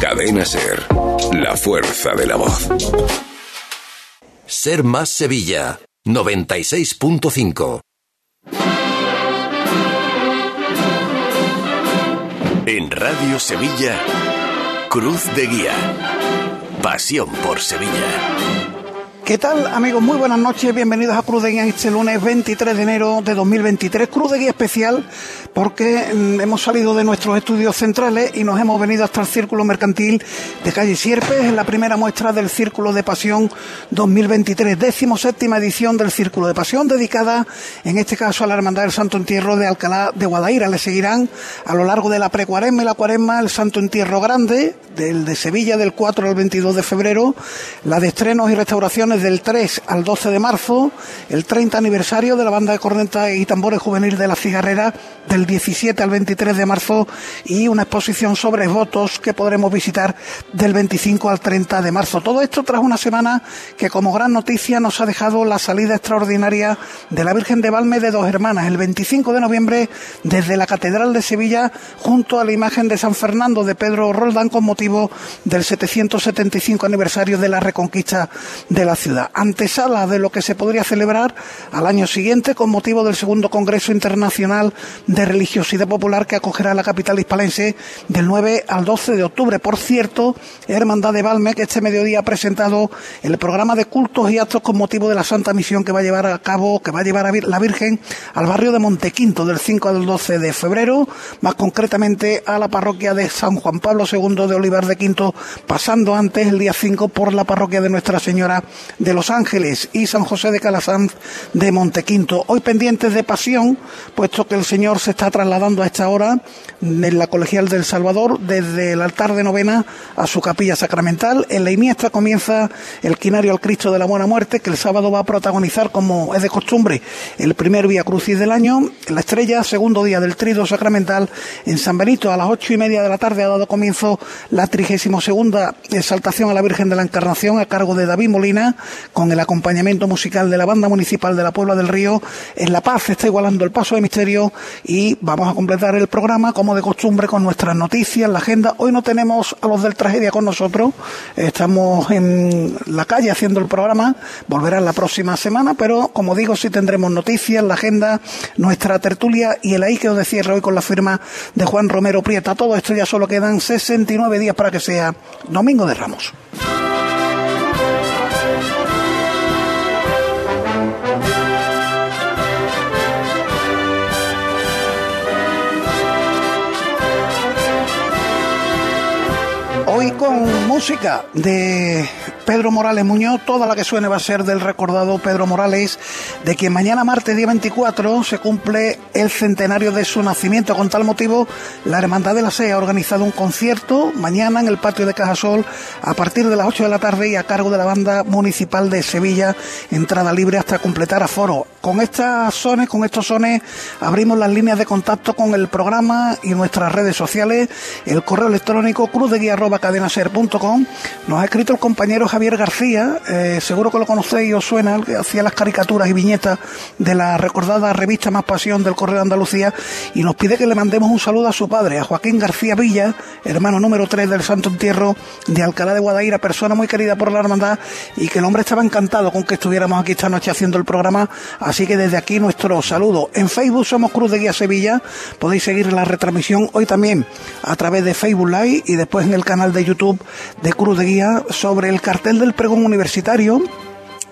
Cadena Ser, la fuerza de la voz. Ser más Sevilla, 96.5. En Radio Sevilla, Cruz de Guía. Pasión por Sevilla. ¿Qué tal amigos? Muy buenas noches, bienvenidos a Cruz de Guía este lunes 23 de enero de 2023. Cruz de Guía especial porque mm, hemos salido de nuestros estudios centrales y nos hemos venido hasta el Círculo Mercantil de Calle Sierpes, en la primera muestra del Círculo de Pasión 2023, décimo séptima edición del Círculo de Pasión, dedicada en este caso a la Hermandad del Santo Entierro de Alcalá de Guadaira. Le seguirán a lo largo de la precuaresma y la cuaresma el Santo Entierro Grande, del de Sevilla del 4 al 22 de febrero, la de estrenos y restauraciones del 3 al 12 de marzo, el 30 aniversario de la banda de corneta y tambores juvenil de la cigarrera del 17 al 23 de marzo y una exposición sobre votos que podremos visitar del 25 al 30 de marzo. Todo esto tras una semana que como gran noticia nos ha dejado la salida extraordinaria de la Virgen de Valme de dos hermanas el 25 de noviembre desde la Catedral de Sevilla junto a la imagen de San Fernando de Pedro Roldán con motivo del 775 aniversario de la reconquista de la ciudad. Antesala de lo que se podría celebrar al año siguiente con motivo del segundo Congreso Internacional de Religiosidad Popular que acogerá la capital hispalense del 9 al 12 de octubre. Por cierto, Hermandad de Valme que este mediodía ha presentado el programa de cultos y actos con motivo de la Santa Misión que va a llevar a cabo, que va a llevar a la Virgen al barrio de Montequinto del 5 al 12 de febrero, más concretamente a la parroquia de San Juan Pablo II de Olivar de Quinto, pasando antes el día 5 por la parroquia de Nuestra Señora de Los Ángeles y San José de Calasanz de Montequinto. Hoy pendientes de pasión, puesto que el Señor se está trasladando a esta hora en la Colegial del Salvador desde el altar de novena a su capilla sacramental. En la Iniestra comienza el quinario al Cristo de la Buena Muerte, que el sábado va a protagonizar, como es de costumbre, el primer Vía Crucis del año. En la Estrella, segundo día del Trido Sacramental, en San Benito, a las ocho y media de la tarde ha dado comienzo la trigésimo segunda exaltación a la Virgen de la Encarnación a cargo de David Molina, con el acompañamiento musical de la Banda Municipal de la Puebla del Río. En La Paz está igualando el paso de misterio y vamos a completar el programa como de costumbre con nuestras noticias, la agenda. Hoy no tenemos a los del tragedia con nosotros, estamos en la calle haciendo el programa, volverán la próxima semana, pero como digo, sí tendremos noticias, la agenda, nuestra tertulia y el ahí que os de cierre hoy con la firma de Juan Romero Prieta. Todo esto ya solo quedan 69 días para que sea Domingo de Ramos. Hoy con música de Pedro Morales Muñoz, toda la que suene va a ser del recordado Pedro Morales, de quien mañana martes día 24 se cumple el centenario de su nacimiento. Con tal motivo, la Hermandad de la SEA ha organizado un concierto mañana en el patio de Cajasol a partir de las 8 de la tarde y a cargo de la banda municipal de Sevilla, entrada libre hasta completar aforo. Con estas sones, con estos sones, abrimos las líneas de contacto con el programa y nuestras redes sociales, el correo electrónico cruzdeguía.cadenaser.com. Nos ha escrito el compañero Javier García, eh, seguro que lo conocéis os suena, que hacía las caricaturas y viñetas de la recordada revista Más Pasión del Correo de Andalucía, y nos pide que le mandemos un saludo a su padre, a Joaquín García Villa, hermano número 3 del Santo Entierro de Alcalá de Guadaira, persona muy querida por la hermandad, y que el hombre estaba encantado con que estuviéramos aquí esta noche haciendo el programa, así que desde aquí nuestro saludo. En Facebook somos Cruz de Guía Sevilla, podéis seguir la retransmisión hoy también a través de Facebook Live y después en el canal de YouTube de Cruz de Guía sobre el cartel del pregón universitario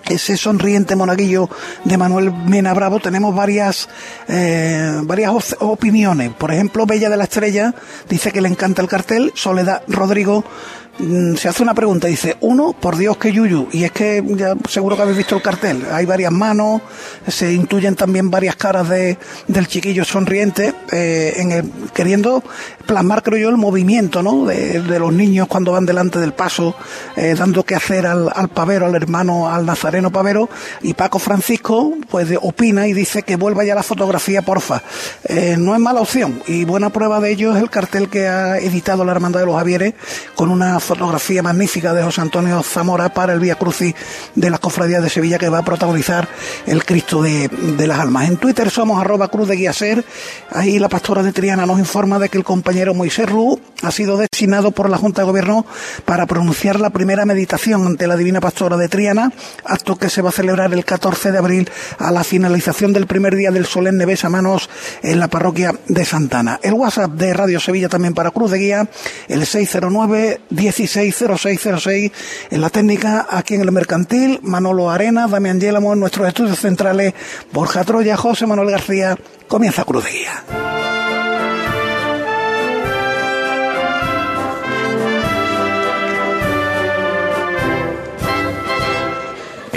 ese sonriente monaguillo de Manuel Mena Bravo tenemos varias eh, varias opiniones. Por ejemplo Bella de la Estrella dice que le encanta el cartel Soledad Rodrigo se hace una pregunta, dice, uno, por Dios que Yuyu, y es que ya seguro que habéis visto el cartel, hay varias manos, se intuyen también varias caras de, del chiquillo sonriente, eh, queriendo plasmar, creo yo, el movimiento, ¿no? De, de los niños cuando van delante del paso, eh, dando que hacer al, al, pavero, al hermano, al nazareno pavero, y Paco Francisco, pues opina y dice que vuelva ya la fotografía, porfa. Eh, no es mala opción, y buena prueba de ello es el cartel que ha editado la Hermandad de los Javieres, con una fotografía magnífica de José Antonio Zamora para el Vía Crucis de las Cofradías de Sevilla que va a protagonizar el Cristo de, las Almas. En Twitter somos arroba cruz de guía ser. Ahí la pastora de Triana nos informa de que el compañero Moisés Ru ha sido designado por la Junta de Gobierno para pronunciar la primera meditación ante la Divina Pastora de Triana, acto que se va a celebrar el 14 de abril a la finalización del primer día del solemne Manos en la parroquia de Santana. El WhatsApp de Radio Sevilla también para Cruz de Guía, el 609 160606 en la técnica aquí en el mercantil, Manolo Arena, Damián Yélamo en nuestros estudios centrales, Borja Troya, José Manuel García, comienza Cruz de Guía.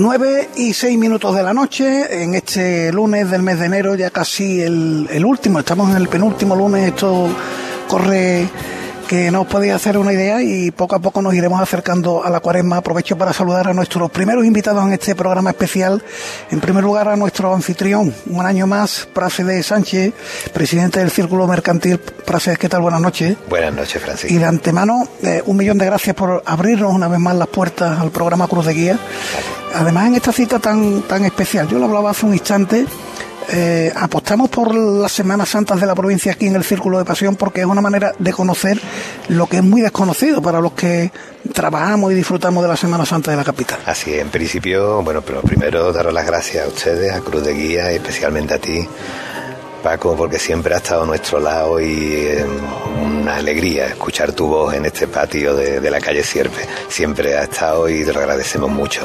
9 y 6 minutos de la noche, en este lunes del mes de enero, ya casi el, el último, estamos en el penúltimo lunes, esto corre que no os podéis hacer una idea y poco a poco nos iremos acercando a la cuaresma. Aprovecho para saludar a nuestros primeros invitados en este programa especial. En primer lugar a nuestro anfitrión, un año más, Prase de Sánchez, presidente del Círculo Mercantil. Prase, ¿qué tal? Buenas noches. Buenas noches, Francisco. Y de antemano, eh, un millón de gracias por abrirnos una vez más las puertas al programa Cruz de Guía. Además, en esta cita tan, tan especial, yo lo hablaba hace un instante, eh, apostamos por las Semanas Santas de la provincia aquí en el Círculo de Pasión porque es una manera de conocer lo que es muy desconocido para los que trabajamos y disfrutamos de la Semana Santa de la capital. Así, en principio, bueno, pero primero daros las gracias a ustedes, a Cruz de Guía y especialmente a ti Paco, porque siempre ha estado a nuestro lado y eh, una alegría escuchar tu voz en este patio de, de, la calle Sierpe. Siempre ha estado y te lo agradecemos mucho.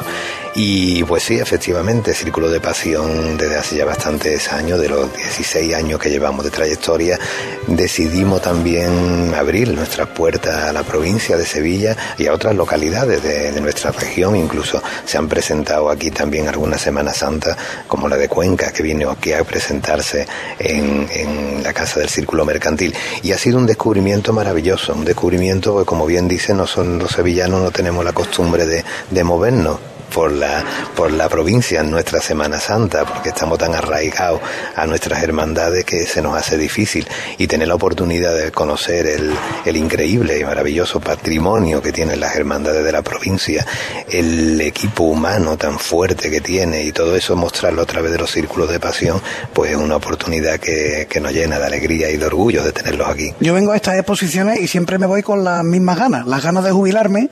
Y pues sí, efectivamente, Círculo de Pasión desde hace ya bastantes años, de los 16 años que llevamos de trayectoria, decidimos también abrir nuestras puertas a la provincia de Sevilla y a otras localidades de, nuestra región. Incluso se han presentado aquí también algunas Semanas Santas, como la de Cuenca, que vino aquí a presentarse en, en la Casa del Círculo Mercantil. Y ha sido un descubrimiento maravilloso, un descubrimiento que, como bien dicen, no son los sevillanos, no tenemos la costumbre de, de movernos por la, por la provincia en nuestra Semana Santa, porque estamos tan arraigados a nuestras hermandades que se nos hace difícil. Y tener la oportunidad de conocer el, el increíble y maravilloso patrimonio que tienen las hermandades de la provincia, el equipo humano tan fuerte que tiene y todo eso mostrarlo a través de los círculos de pasión, pues es una oportunidad que, que nos llena de alegría y de orgullo de tenerlos aquí. Yo vengo a estas exposiciones y siempre me voy con las mismas ganas, las ganas de jubilarme,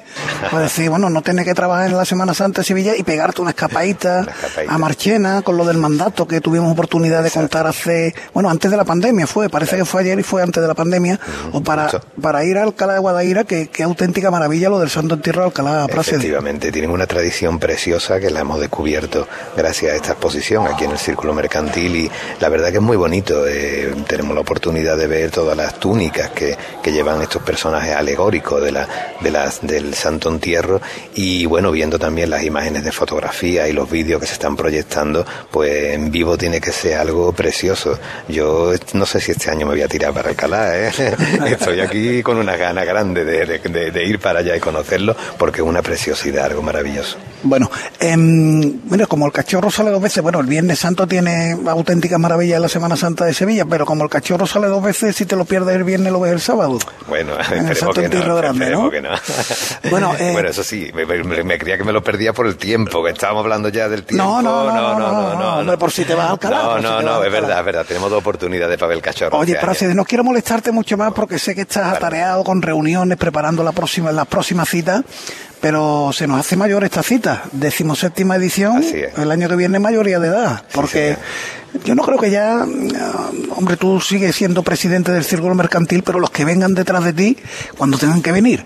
pues decir, bueno, no tener que trabajar en la Semana Santa Sevilla y pegarte una escapadita, a Marchena con lo del mandato que tuvimos oportunidad de contar hace, bueno, antes de la pandemia fue, parece que fue ayer y fue antes de la pandemia, o para, para ir a Alcalá de Guadaira, que, que auténtica maravilla lo del Santo Entierro de Alcalá Plácido. Efectivamente, tienen una tradición preciosa que la hemos descubierto gracias a esta exposición aquí en el Círculo Mercantil y la verdad que es muy bonito. Eh, tenemos la oportunidad de ver todas las túnicas que, que llevan estos personajes alegóricos de la, de las, del Santo Entierro y bueno, viendo también las imágenes de fotografía y los vídeos que se están proyectando, pues en vivo tiene que ser algo precioso. Yo no sé si este año me voy a tirar para Alcalá, ¿eh? estoy aquí con una gana grande de, de, de, ir para allá y conocerlo, porque es una preciosidad, algo maravilloso. Bueno, eh, mira, como el cachorro sale dos veces, bueno, el Viernes Santo tiene auténtica maravilla en la Semana Santa de Sevilla, pero como el cachorro sale dos veces, si te lo pierdes el viernes, lo ves el sábado. Bueno, Santo que no, Grande, ¿no? Que no. bueno, eh, bueno, eso sí, me, me, me, creía que me lo perdía por el tiempo, que estábamos hablando ya del tiempo. No, no, no, no, no, no, hombre, por si te vas a Alcalá. No, no, no, es verdad, es verdad, tenemos dos oportunidades para ver el cachorro. Oye, pero si no quiero molestarte mucho más porque sé que estás atareado con reuniones, preparando la próxima, las próximas citas, pero se nos hace mayor esta cita, decimoséptima edición, el año que viene mayoría de edad, porque yo no creo que ya, mm, hombre, tú sigues siendo presidente del círculo mercantil, pero los que vengan detrás de ti, cuando tengan que venir,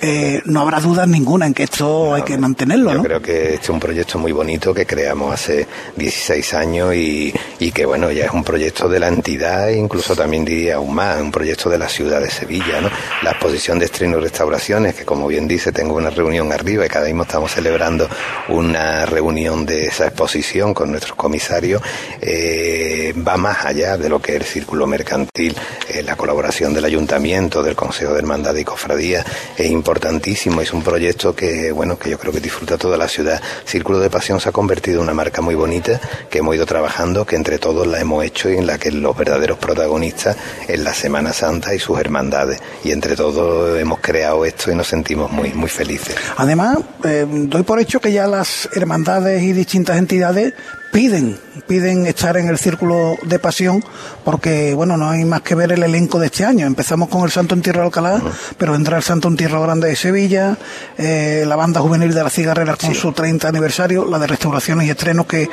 eh, no habrá duda ninguna en que esto hay que mantenerlo, yo creo que este es un proyecto muy bonito que creamos hace 16 años y, y, que, bueno, ya es un proyecto de la entidad e incluso también diría aún más, un proyecto de la ciudad de Sevilla, ¿no? La exposición de estreno y restauraciones, que como bien dice, tengo una reunión arriba y cada mismo estamos celebrando una reunión de esa exposición con nuestros comisarios, eh, va más allá de lo que es el círculo mercantil, eh, la colaboración del ayuntamiento, del Consejo de Hermandad y Cofradía, es importantísimo. Es un proyecto que, bueno, que yo creo que disfruta toda la ciudad. Círculo de Pasión se ha convertido en una marca muy bonita que hemos ido trabajando, que entre todos la hemos hecho y en la que los verdaderos protagonistas es la Semana Santa y sus hermandades. Y entre todos hemos creado esto y nos sentimos muy, muy felices. Además, eh, doy por hecho que ya las hermandades y distintas entidades piden, piden estar en el círculo de pasión porque, bueno, no hay más que ver el elenco de este año. Empezamos con el Santo Entierro de Alcalá, pero vendrá el Santo Entierro Grande de Sevilla, eh, la banda juvenil de las cigarreras con su 30 aniversario, la de restauraciones y estrenos que,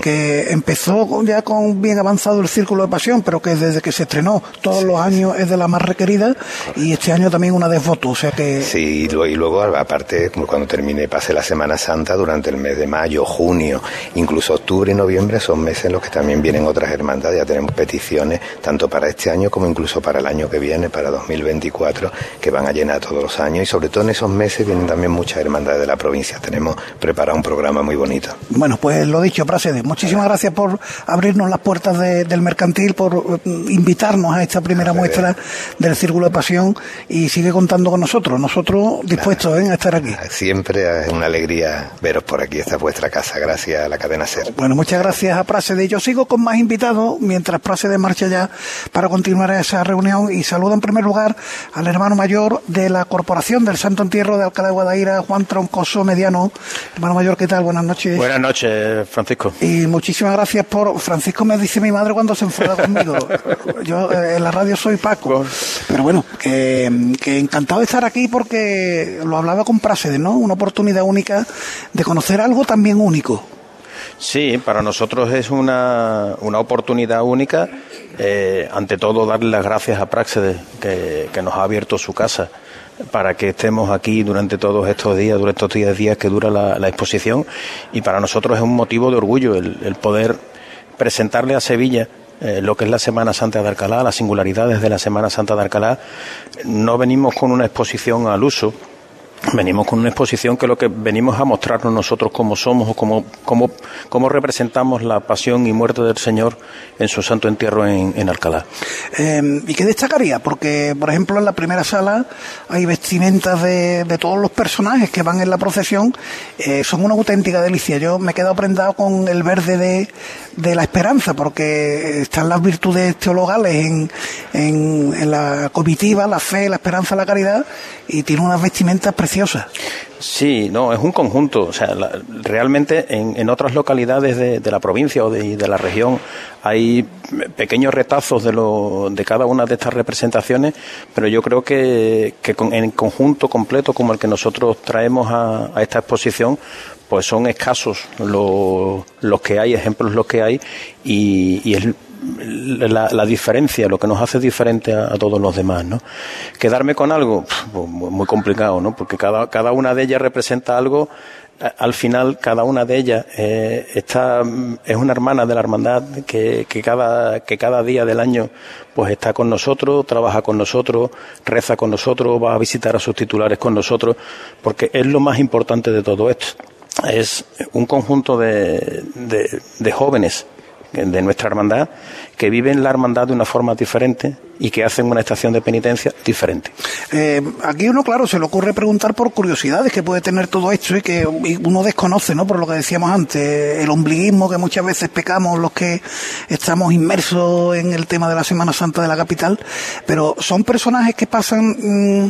que empezó ya con bien avanzado el círculo de pasión, pero que desde que se estrenó todos los años es de la más requerida y este año también una de fotos, o sea que... Sí, y luego aparte cuando termine, pase la Semana Santa durante el mes de mayo, junio, incluso octubre, octubre y noviembre son meses en los que también vienen otras hermandades. Ya tenemos peticiones tanto para este año como incluso para el año que viene, para 2024, que van a llenar todos los años. Y sobre todo en esos meses vienen también muchas hermandades de la provincia. Tenemos preparado un programa muy bonito. Bueno, pues lo dicho, Prasede, muchísimas gracias por abrirnos las puertas del mercantil, por mm, invitarnos a esta primera muestra del Círculo de Pasión y sigue contando con nosotros. Nosotros dispuestos ¿eh? a estar aquí. Siempre es una alegría veros por aquí. Esta es vuestra casa. Gracias a la cadena SER. Bueno, muchas gracias a Prasede. Yo sigo con más invitados mientras Prasede marcha ya para continuar esa reunión y saludo en primer lugar al hermano mayor de la Corporación del Santo Entierro de Alcalá de Guadaira, Juan Troncoso Mediano. Hermano mayor, ¿qué tal? Buenas noches. Buenas noches, Francisco. Y muchísimas gracias por... Francisco me dice mi madre cuando se enfada conmigo. Yo eh, en la radio soy Paco. Pero bueno, que, encantado de estar aquí porque lo hablaba con Prasede, ¿no? Una oportunidad única de conocer algo también único. Sí, para nosotros es una, una oportunidad única. Eh, ante todo, darle las gracias a Praxedes, que, que, nos ha abierto su casa para que estemos aquí durante todos estos días, durante estos 10 días que dura la, exposición. Y para nosotros es un motivo de orgullo el, el poder presentarle a Sevilla eh, lo que es la Semana Santa de Alcalá, las singularidades de la Semana Santa de Alcalá. No venimos con una exposición al uso, venimos con una exposición que lo que venimos a mostrarnos nosotros como somos o como, como, representamos la pasión y muerte del Señor en su santo entierro en, Alcalá. Eh, ¿Y qué destacaría? Porque, por ejemplo, en la primera sala hay vestimentas de, de todos los personajes que van en la procesión, eh, son una auténtica delicia. Yo me he quedado prendado con el verde de, de la esperanza, porque están las virtudes teologales en, en, en la comitiva, la fe, la esperanza, la caridad, y tiene unas vestimentas preciosas. Sí, no, es un conjunto. O sea, realmente en, en, otras localidades de, la provincia o de, la región hay pequeños retazos de, lo, de cada una de estas representaciones, pero yo creo que, que con, en conjunto completo como el que nosotros traemos a, esta exposición, pues son escasos los, los que hay, ejemplos los que hay, y, y es la, la, diferencia, lo que nos hace diferente a, todos los demás, ¿no? Quedarme con algo, pues, muy complicado, ¿no? Porque cada, cada una de ellas representa algo al final cada una de ellas eh, está es una hermana de la hermandad que, que, cada que cada día del año pues está con nosotros trabaja con nosotros reza con nosotros va a visitar a sus titulares con nosotros porque es lo más importante de todo esto es un conjunto de, de, de jóvenes de nuestra hermandad que viven la hermandad de una forma diferente y que hacen una estación de penitencia diferente. Eh, aquí uno, claro, se le ocurre preguntar por curiosidades que puede tener todo esto y que uno desconoce, ¿no? Por lo que decíamos antes, el ombliguismo que muchas veces pecamos los que estamos inmersos en el tema de la Semana Santa de la capital, pero son personajes que pasan mmm,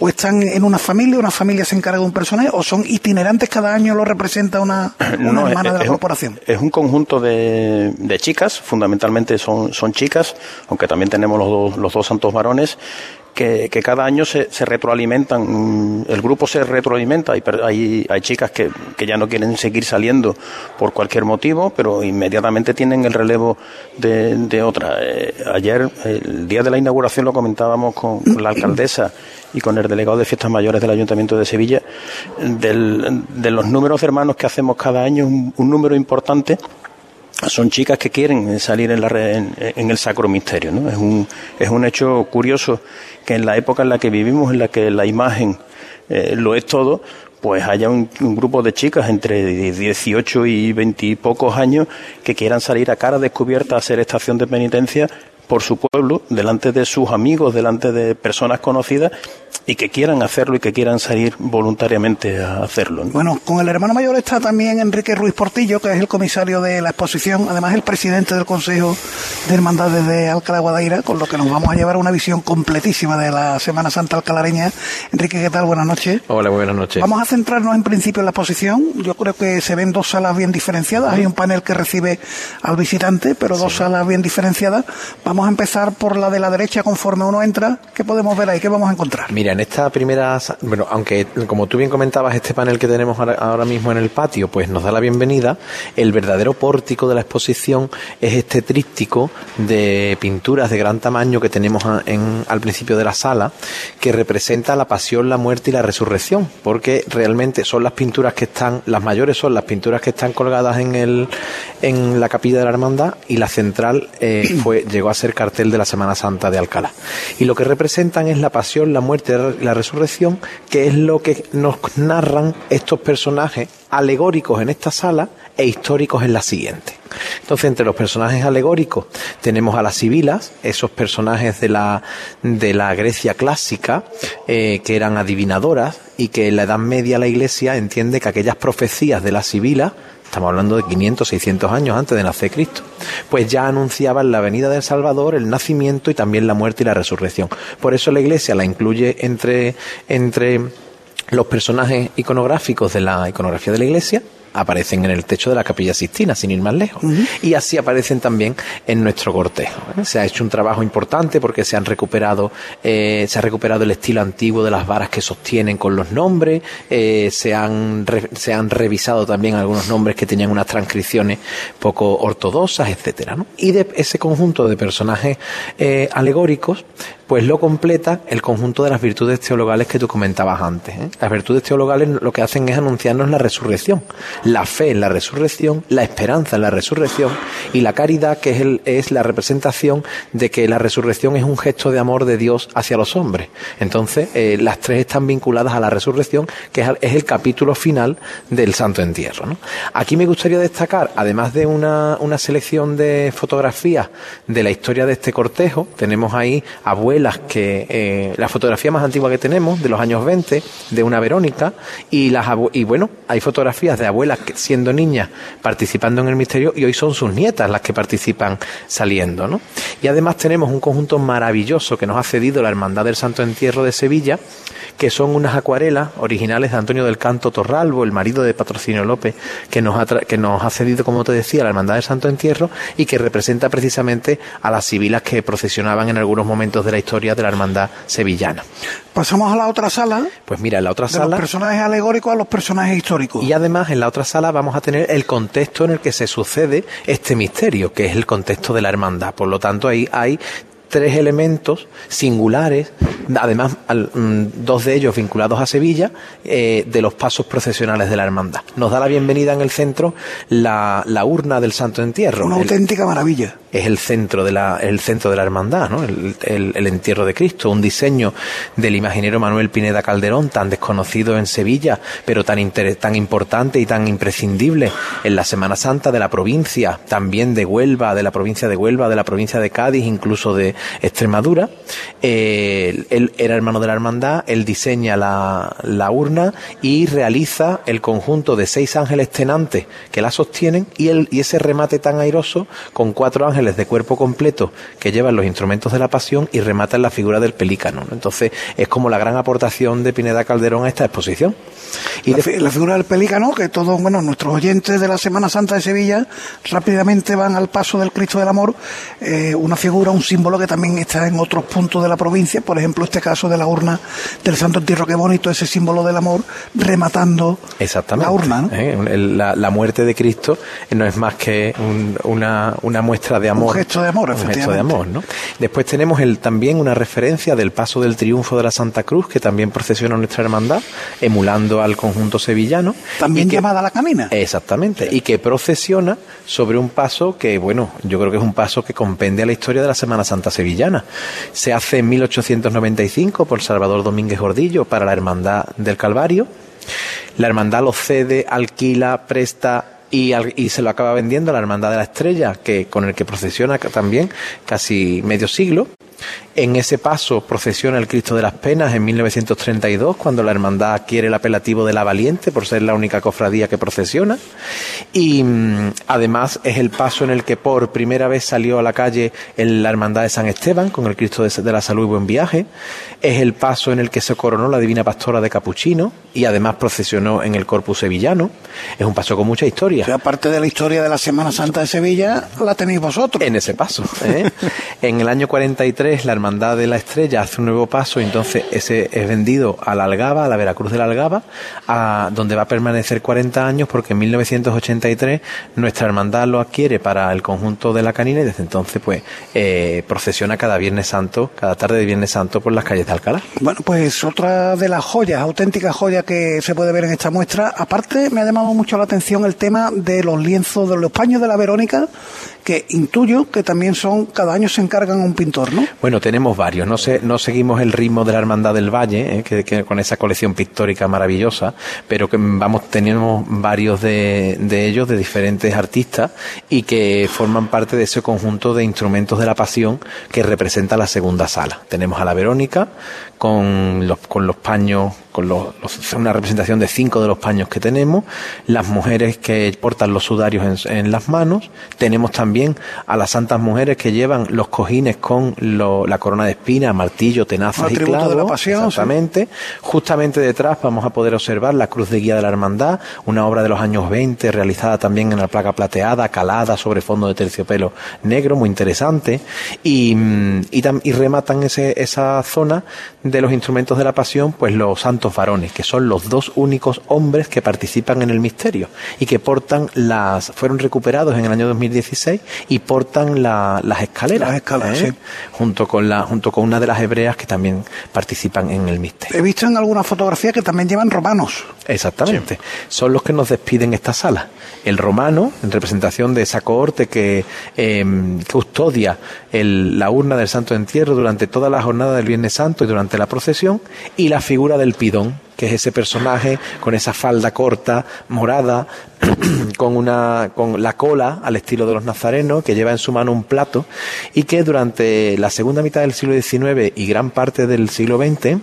o están en una familia, una familia se encarga de un personaje, o son itinerantes cada año lo representa una, una no, hermana es, de la es corporación. Un, es un conjunto de, de chicas, fundamentalmente son, son chicas, aunque también tenemos los dos, los dos santos varones, que, cada año se, se, retroalimentan, mm, el grupo se retroalimenta, hay, hay, hay chicas que, que, ya no quieren seguir saliendo por cualquier motivo, pero inmediatamente tienen el relevo de, de otra. Eh, ayer, el día de la inauguración, lo comentábamos con, la alcaldesa y con el delegado de fiestas mayores del Ayuntamiento de Sevilla, del, de los números de hermanos que hacemos cada año, un, un número importante son chicas que quieren salir en, la, en, en el sacro misterio. ¿no? Es, un, es un hecho curioso que en la época en la que vivimos, en la que la imagen eh, lo es todo, pues haya un, un, grupo de chicas entre 18 y 20 y pocos años que quieran salir a cara descubierta a hacer estación de penitencia por su pueblo, delante de sus amigos, delante de personas conocidas y que quieran hacerlo y que quieran salir voluntariamente a hacerlo. ¿no? Bueno, con el hermano mayor está también Enrique Ruiz Portillo, que es el comisario de la exposición, además el presidente del Consejo de Hermandades de Alcalá Guadaira, con lo que nos vamos a llevar una visión completísima de la Semana Santa alcalareña. Enrique, ¿qué tal? Buenas noches. Hola, buenas noches. Vamos a centrarnos en principio en la exposición. Yo creo que se ven dos salas bien diferenciadas. Hay un panel que recibe al visitante, pero dos sí. salas bien diferenciadas. Vamos a empezar por la de la derecha conforme uno entra. ¿Qué podemos ver ahí? ¿Qué vamos a encontrar? Mira, en esta primera, bueno, aunque como tú bien comentabas, este panel que tenemos ahora mismo en el patio, pues nos da la bienvenida. El verdadero pórtico de la exposición es este tríptico de pinturas de gran tamaño que tenemos en, al principio de la sala, que representa la pasión, la muerte y la resurrección, porque realmente son las pinturas que están, las mayores son las pinturas que están colgadas en el, en la capilla de la hermandad y la central eh, fue, llegó a ser cartel de la Semana Santa de Alcalá. Y lo que representan es la pasión, la muerte y la resurrección, que es lo que nos narran estos personajes alegóricos en esta sala e históricos en la siguiente. Entonces, entre los personajes alegóricos tenemos a las sibilas, esos personajes de la, de la Grecia clásica, eh, que eran adivinadoras y que en la Edad Media la Iglesia entiende que aquellas profecías de las sibilas estamos hablando de 500, 600 años antes de nacer Cristo, pues ya anunciaban la venida del Salvador, el nacimiento y también la muerte y la resurrección. Por eso la Iglesia la incluye entre, entre los personajes iconográficos de la iconografía de la Iglesia, aparecen en el techo de la capilla Sistina, sin ir más lejos. Uh -huh. Y así aparecen también en nuestro cortejo. ¿eh? Se ha hecho un trabajo importante porque se han recuperado, eh, se ha recuperado el estilo antiguo de las varas que sostienen con los nombres, eh, se, han re, se han revisado también algunos nombres que tenían unas transcripciones poco ortodoxas, etcétera. ¿no? Y de ese conjunto de personajes alegóricos, pues lo completa el conjunto de las virtudes teologales que tú comentabas antes. ¿eh? Las virtudes teologales lo que hacen es anunciarnos la resurrección, la fe en la resurrección, la esperanza en la resurrección y la caridad que es, el, es la representación de que la resurrección es un gesto de amor de Dios hacia los hombres. Entonces, eh, las tres están vinculadas a la resurrección, que es, el capítulo final del Santo Entierro. Aquí me gustaría destacar, además de una, una selección de fotografías de la historia de este cortejo, tenemos ahí abuelos las que eh, la fotografía más antigua que tenemos de los años 20 de una Verónica y las y bueno hay fotografías de abuelas siendo niñas participando en el misterio y hoy son sus nietas las que participan saliendo ¿no? y además tenemos un conjunto maravilloso que nos ha cedido la hermandad del Santo Entierro de Sevilla que son unas acuarelas originales de Antonio del Canto Torralbo, el marido de Patrocinio López, que nos ha, que nos ha cedido, como te decía, la Hermandad del Santo Entierro y que representa precisamente a las civilas que procesionaban en algunos momentos de la historia de la Hermandad sevillana. Pasamos a la otra sala. Pues mira, en la otra de sala. Los personajes alegóricos a los personajes históricos. Y además, en la otra sala vamos a tener el contexto en el que se sucede este misterio, que es el contexto de la hermandad. Por lo tanto, ahí hay tres elementos singulares, además al, mm, dos de ellos vinculados a Sevilla, eh, de los pasos procesionales de la hermandad. Nos da la bienvenida en el centro la, la urna del Santo Entierro. Una el, auténtica maravilla. Es el centro de la, el centro de la hermandad, ¿no? El, el, el, entierro de Cristo, un diseño del imaginero Manuel Pineda Calderón, tan desconocido en Sevilla, pero tan, inter, tan importante y tan imprescindible en la Semana Santa de la provincia, también de Huelva, de la provincia de Huelva, de la provincia de Cádiz, incluso de, Extremadura. Eh, él era hermano de la hermandad, él diseña la, la, urna y realiza el conjunto de seis ángeles tenantes que la sostienen y, el, y ese remate tan airoso con cuatro ángeles de cuerpo completo que llevan los instrumentos de la pasión y rematan la figura del pelícano. ¿no? Entonces es como la gran aportación de Pineda Calderón a esta exposición. Y la, de... la figura del pelícano, que todos, bueno, nuestros oyentes de la Semana Santa de Sevilla rápidamente van al paso del Cristo del Amor, eh, una figura, un símbolo que también está en otros puntos de la provincia, por ejemplo, este caso de la urna del Santo Entierro, qué bonito ese símbolo del amor, rematando la urna. ¿no? ¿Eh? La, muerte de Cristo no es más que una, una, muestra de amor. Un gesto de amor, un gesto de amor, ¿no? Después tenemos el, también una referencia del paso del triunfo de la Santa Cruz, que también procesiona nuestra hermandad, emulando al conjunto sevillano. También llamada la camina. Exactamente, y que procesiona sobre un paso que, bueno, yo creo que es un paso que compende a la historia de la Semana Santa Se hace en 1895 por Salvador Domínguez Gordillo para la Hermandad del Calvario. La hermandad lo cede, alquila, presta y, y, se lo acaba vendiendo la Hermandad de la Estrella, que, con el que procesiona también casi medio siglo. En ese paso procesiona el Cristo de las Penas en 1932, cuando la hermandad adquiere el apelativo de la Valiente por ser la única cofradía que procesiona. Y mm, además es el paso en el que por primera vez salió a la calle la hermandad de San Esteban con el Cristo de, la Salud y Buen Viaje. Es el paso en el que se coronó la Divina Pastora de Capuchino y además procesionó en el Corpus Sevillano. Es un paso con mucha historia. Aparte de la historia de la Semana Santa de Sevilla, la tenéis vosotros. En ese paso. ¿eh? en el año 43 la Hermandad de la Estrella hace un nuevo paso y entonces ese es vendido a la Algaba, a la Veracruz de la Algaba, a donde va a permanecer 40 años porque en 1983 nuestra hermandad lo adquiere para el conjunto de la canina y desde entonces pues eh, procesiona cada Viernes Santo, cada tarde de Viernes Santo por las calles de Alcalá. Bueno, pues otra de las joyas, auténticas joyas que se puede ver en esta muestra, aparte me ha llamado mucho la atención el tema de los lienzos, de los paños de la Verónica, que intuyo que también son, cada año se encargan un pintor, ¿no? Bueno, tenemos varios, no, sé, no seguimos el ritmo de la Hermandad del Valle, ¿eh? que, con esa colección pictórica maravillosa, pero que vamos, tenemos varios de, ellos, de diferentes artistas, y que forman parte de ese conjunto de instrumentos de la pasión que representa la segunda sala. Tenemos a la Verónica, con los, con los paños, con los, una representación de cinco de los paños que tenemos, las mujeres que portan los sudarios en, las manos, tenemos también a las santas mujeres que llevan los cojines con la corona de espina, martillo, tenazas y clavos, de la pasión, exactamente. Justamente detrás vamos a poder observar la cruz de guía de la hermandad, una obra de los años 20 realizada también en la placa plateada, calada sobre fondo de terciopelo negro, muy interesante, y, y, y rematan ese, esa zona de los instrumentos de la pasión, pues los santos varones, que son los dos únicos hombres que participan en el misterio y que portan las, fueron recuperados en el año 2016 y portan las escaleras, escaleras ¿eh? junto con la, junto con una de las hebreas que también participan en el misterio. He visto en alguna fotografía que también llevan romanos. Exactamente, son los que nos despiden esta sala. El romano, en representación de esa cohorte que em, custodia la urna del Santo Entierro durante toda la jornada del Viernes Santo y durante la procesión y la figura del pidón, que es ese personaje con esa falda corta, morada, con una con la cola al estilo de los nazarenos, que lleva en su mano un plato y que durante la segunda mitad del siglo XIX y gran parte del siglo XX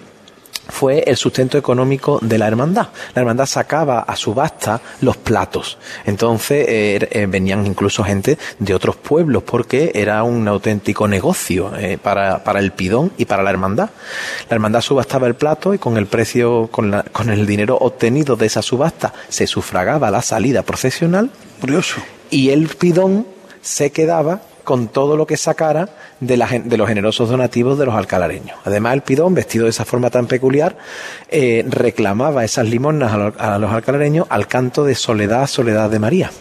fue el sustento económico de la hermandad. La hermandad sacaba a subasta los platos. Entonces eh, eh, venían incluso gente de otros pueblos porque era un auténtico negocio eh, para, para, el pidón y para la hermandad. La hermandad subastaba el plato y con el precio, con, la, con el dinero obtenido de esa subasta se sufragaba la salida procesional. Curioso. Y el pidón se quedaba con todo lo que sacara de, la, de los generosos donativos de los alcalareños. Además, el pidón, vestido de esa forma tan peculiar, eh, reclamaba esas limonas a los, alcalareños al canto de Soledad, Soledad de María.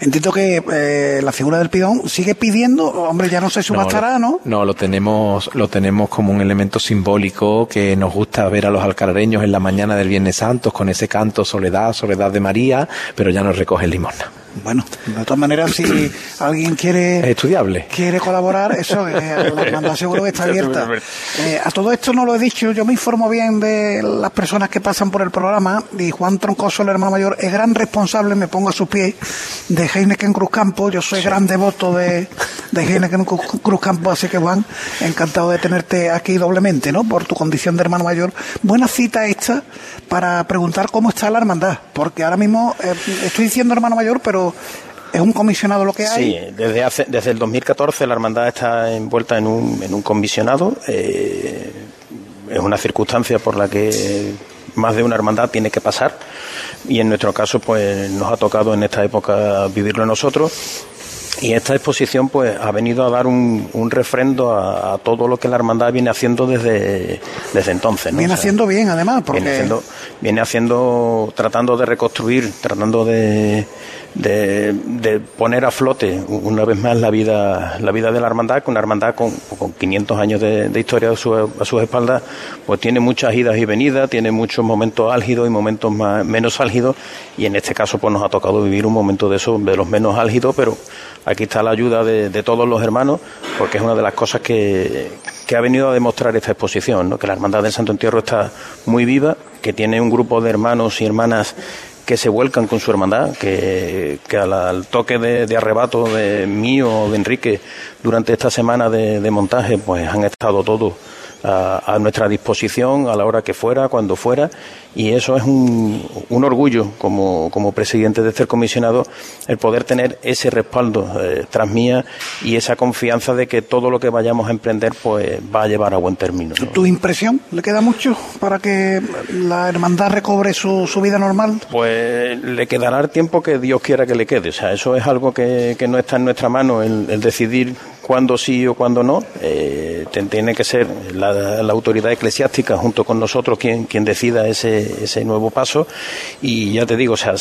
Entiendo que eh, la figura del pidón sigue pidiendo, hombre, ya no se subastará, ¿no? No, lo tenemos, lo tenemos como un elemento simbólico que nos gusta ver a los alcalareños en la mañana del Viernes Santos con ese canto Soledad, Soledad de María, pero ya no recoge limosna. Bueno, de todas maneras, si alguien quiere. estudiable. Quiere colaborar, eso, eh, la hermandad seguro que está abierta. Eh, a todo esto no lo he dicho, yo me informo bien de las personas que pasan por el programa y Juan Troncoso, el hermano mayor, es gran responsable, me pongo a sus pies, de Heineken Cruzcampo. Yo soy gran devoto de, de Heineken Cruzcampo, así que Juan, encantado de tenerte aquí doblemente, ¿no? Por tu condición de hermano mayor. Buena cita esta para preguntar cómo está la hermandad, porque ahora mismo eh, estoy diciendo hermano mayor, pero ¿Es un comisionado lo que hay? Sí, desde, hace, desde el 2014 la hermandad está envuelta en un, en un comisionado. Eh, es una circunstancia por la que más de una hermandad tiene que pasar. Y en nuestro caso pues nos ha tocado en esta época vivirlo nosotros y esta exposición pues ha venido a dar un, un refrendo a, todo lo que la hermandad viene haciendo desde, desde entonces. Viene haciendo bien además, porque... Viene haciendo, viene haciendo, tratando de reconstruir, tratando de, de, poner a flote una vez más la vida, la vida de la hermandad, que una hermandad con, con 500 años de, historia a, sus espaldas, pues tiene muchas idas y venidas, tiene muchos momentos álgidos y momentos más, menos álgidos, y en este caso pues nos ha tocado vivir un momento de esos, de los menos álgidos, pero aquí está la ayuda de, todos los hermanos, porque es una de las cosas que, ha venido a demostrar esta exposición, que la Hermandad del Santo Entierro está muy viva, que tiene un grupo de hermanos y hermanas que se vuelcan con su hermandad, que, al, toque de, arrebato de mío o de Enrique durante esta semana de, de montaje, pues han estado todos a, nuestra disposición a la hora que fuera, cuando fuera, y eso es un, un orgullo como, como, presidente de este comisionado el poder tener ese respaldo eh, tras mía y esa confianza de que todo lo que vayamos a emprender pues va a llevar a buen término. ¿Tu impresión le queda mucho para que la hermandad recobre su, su vida normal? Pues le quedará el tiempo que Dios quiera que le quede. O sea, eso es algo que, que no está en nuestra mano, el, el decidir cuándo sí o cuándo no. Eh, tiene que ser la, autoridad eclesiástica junto con nosotros quien, quien decida ese, ese nuevo paso. Y ya te digo, o sea,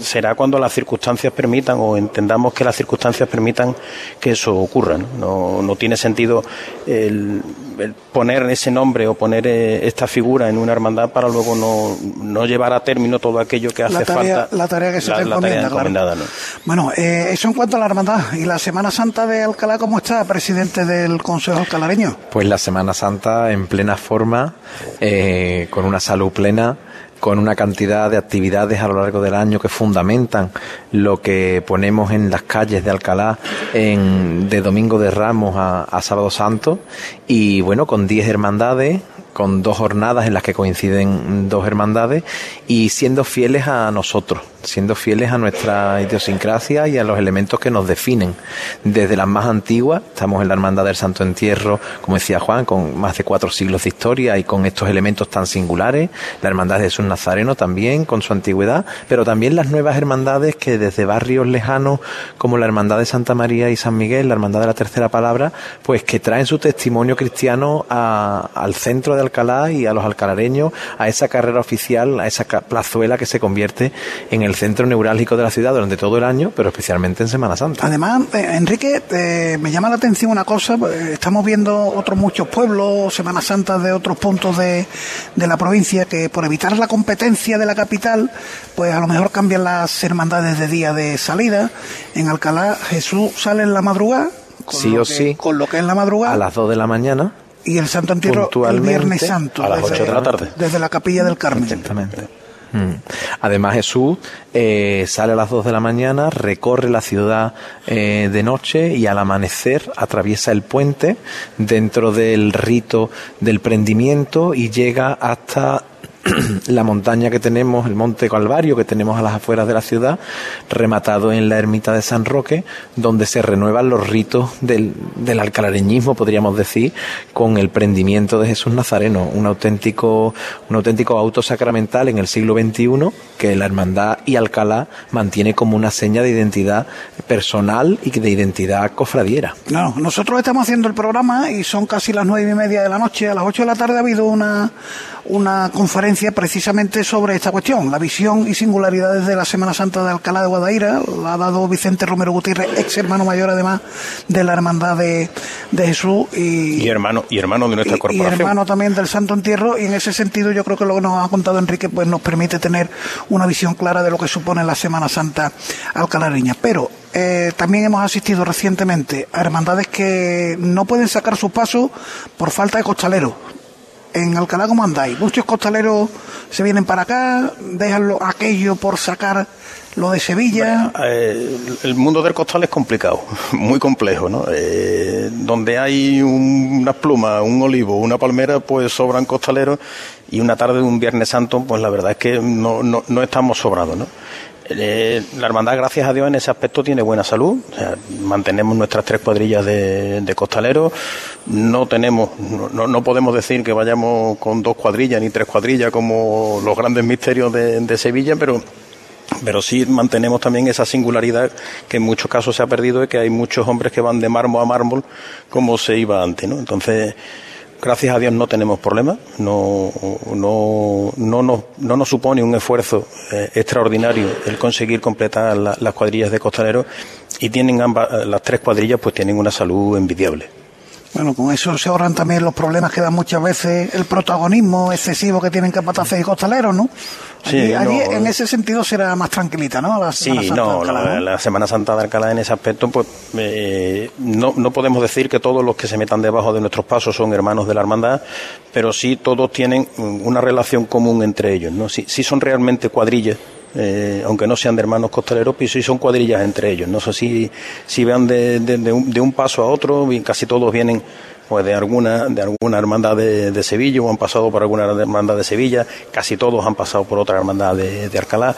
será cuando las circunstancias permitan o entendamos que las circunstancias permitan que eso ocurra. No, no, tiene sentido el, poner ese nombre o poner eh, esta figura en una hermandad para luego no, no llevar a término todo aquello que hace falta. La tarea que se te encomienda, Bueno, eh, eso en cuanto a la hermandad. ¿Y la Semana Santa de Alcalá cómo está? Presidente del Consejo Alcalareño? Pues la Semana Santa en plena forma, eh, con una salud plena, con una cantidad de actividades a lo largo del año que fundamentan lo que ponemos en las calles de Alcalá en, de Domingo de Ramos a, Sábado Santo y bueno, con 10 hermandades, con dos jornadas en las que coinciden dos hermandades y siendo fieles a nosotros, siendo fieles a nuestra idiosincrasia y a los elementos que nos definen. Desde las más antiguas, estamos en la Hermandad del Santo Entierro, como decía Juan, con más de cuatro siglos de historia y con estos elementos tan singulares, la Hermandad de Jesús Nazareno también, con su antigüedad, pero también las nuevas hermandades que desde barrios lejanos, como la Hermandad de Santa María y San Miguel, la Hermandad de la Tercera Palabra, pues que traen su testimonio cristiano al centro de Alcalá y a los alcalareños, a esa carrera oficial, a esa plazuela que se convierte en el centro neurálgico de la ciudad durante todo el año, pero especialmente en Semana Santa. Además, eh, Enrique, eh, me llama la atención una cosa, eh, estamos viendo otros muchos pueblos, Semana Santa de otros puntos de, de la provincia, que por evitar la competencia de la capital, pues a lo mejor cambian las hermandades de día de salida. En Alcalá Jesús sale en la madrugada, sí o sí, con lo que es la madrugada. A las 2 de la mañana. Y el Santo Entierro el Viernes Santo. A las 8 de la tarde. Desde la Capilla del Carmen. Exactamente. Mm. Además Jesús eh, sale a las 2 de la mañana, recorre la ciudad eh, de noche y al amanecer atraviesa el puente dentro del rito del prendimiento y llega hasta la montaña que tenemos, el Monte Calvario que tenemos a las afueras de la ciudad, rematado en la ermita de San Roque, donde se renuevan los ritos del, del alcalareñismo, podríamos decir, con el prendimiento de Jesús Nazareno, un auténtico, un auténtico auto sacramental en el siglo XXI que la hermandad y Alcalá mantiene como una seña de identidad personal y de identidad cofradiera. No, nosotros estamos haciendo el programa y son casi las nueve y media de la noche. A las ocho de la tarde ha habido una, una conferencia precisamente sobre esta cuestión, la visión y singularidades de la Semana Santa de Alcalá de Guadaira, la ha dado Vicente Romero Gutiérrez, ex hermano mayor además de la Hermandad de, Jesús y, hermano y hermano de nuestra corporación. Y hermano también del Santo Entierro y en ese sentido yo creo que lo que nos ha contado Enrique pues nos permite tener una visión clara de lo que supone la Semana Santa alcalareña. Pero eh, también hemos asistido recientemente a hermandades que no pueden sacar sus pasos por falta de costaleros en Alcalá cómo andáis. Muchos costaleros se vienen para acá, dejan aquello por sacar lo de Sevilla. Eh, el mundo del costal es complicado, muy complejo, ¿no? Eh, donde hay unas plumas, un olivo, una palmera, pues sobran costaleros y una tarde de un Viernes Santo, pues la verdad es que no, no, no estamos sobrados, ¿no? Eh, la hermandad, gracias a Dios, en ese aspecto tiene buena salud. mantenemos nuestras tres cuadrillas de, costaleros. No tenemos, no, no, podemos decir que vayamos con dos cuadrillas ni tres cuadrillas como los grandes misterios de, Sevilla, pero pero sí mantenemos también esa singularidad que en muchos casos se ha perdido de que hay muchos hombres que van de mármol a mármol como se iba antes, ¿no? Entonces, gracias a Dios no tenemos problemas, no, no, no, nos, no nos supone un esfuerzo eh, extraordinario el conseguir completar las cuadrillas de costaleros y tienen ambas, las tres cuadrillas pues tienen una salud envidiable. Bueno, con eso se ahorran también los problemas que dan muchas veces el protagonismo excesivo que tienen capataces y costaleros, ¿no? Allí, allí en ese sentido será más tranquilita, ¿no? La Semana sí, Santa no, de Alcalá, la, Semana Santa de Alcalá en ese aspecto, pues eh, no, no podemos decir que todos los que se metan debajo de nuestros pasos son hermanos de la hermandad, pero sí todos tienen una relación común entre ellos, ¿no? Sí, sí son realmente cuadrillas eh, aunque no sean de hermanos costaleros, pues sí son cuadrillas entre ellos. No sé si, si vean de, de, un, paso a otro, casi todos vienen pues de alguna de alguna hermandad de, Sevilla o han pasado por alguna hermandad de Sevilla, casi todos han pasado por otra hermandad de, Alcalá,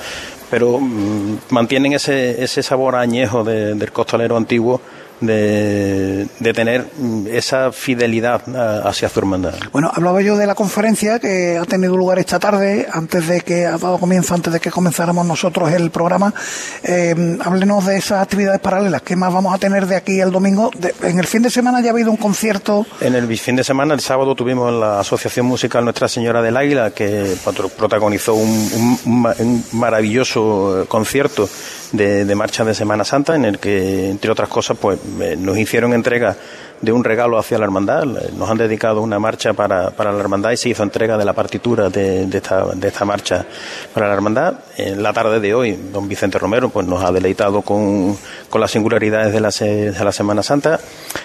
pero mm, mantienen ese, ese sabor añejo del costalero antiguo de, de tener esa fidelidad hacia su hermandad. Bueno, hablaba yo de la conferencia que ha tenido lugar esta tarde, antes de que ha dado comienzo, antes de que comenzáramos nosotros el programa. Eh, háblenos de esas actividades paralelas. ¿Qué más vamos a tener de aquí el domingo? en el fin de semana ya ha habido un concierto. En el fin de semana, el sábado, tuvimos la Asociación Musical Nuestra Señora del Águila, que protagonizó un, un maravilloso concierto de, de marcha de Semana Santa, en el que, entre otras cosas, pues nos hicieron entrega de un regalo hacia la hermandad. Nos han dedicado una marcha para, para la hermandad y se hizo entrega de la partitura de, de, esta, de esta marcha para la hermandad. En la tarde de hoy, don Vicente Romero pues, nos ha deleitado con, con las singularidades de la, de la Semana Santa.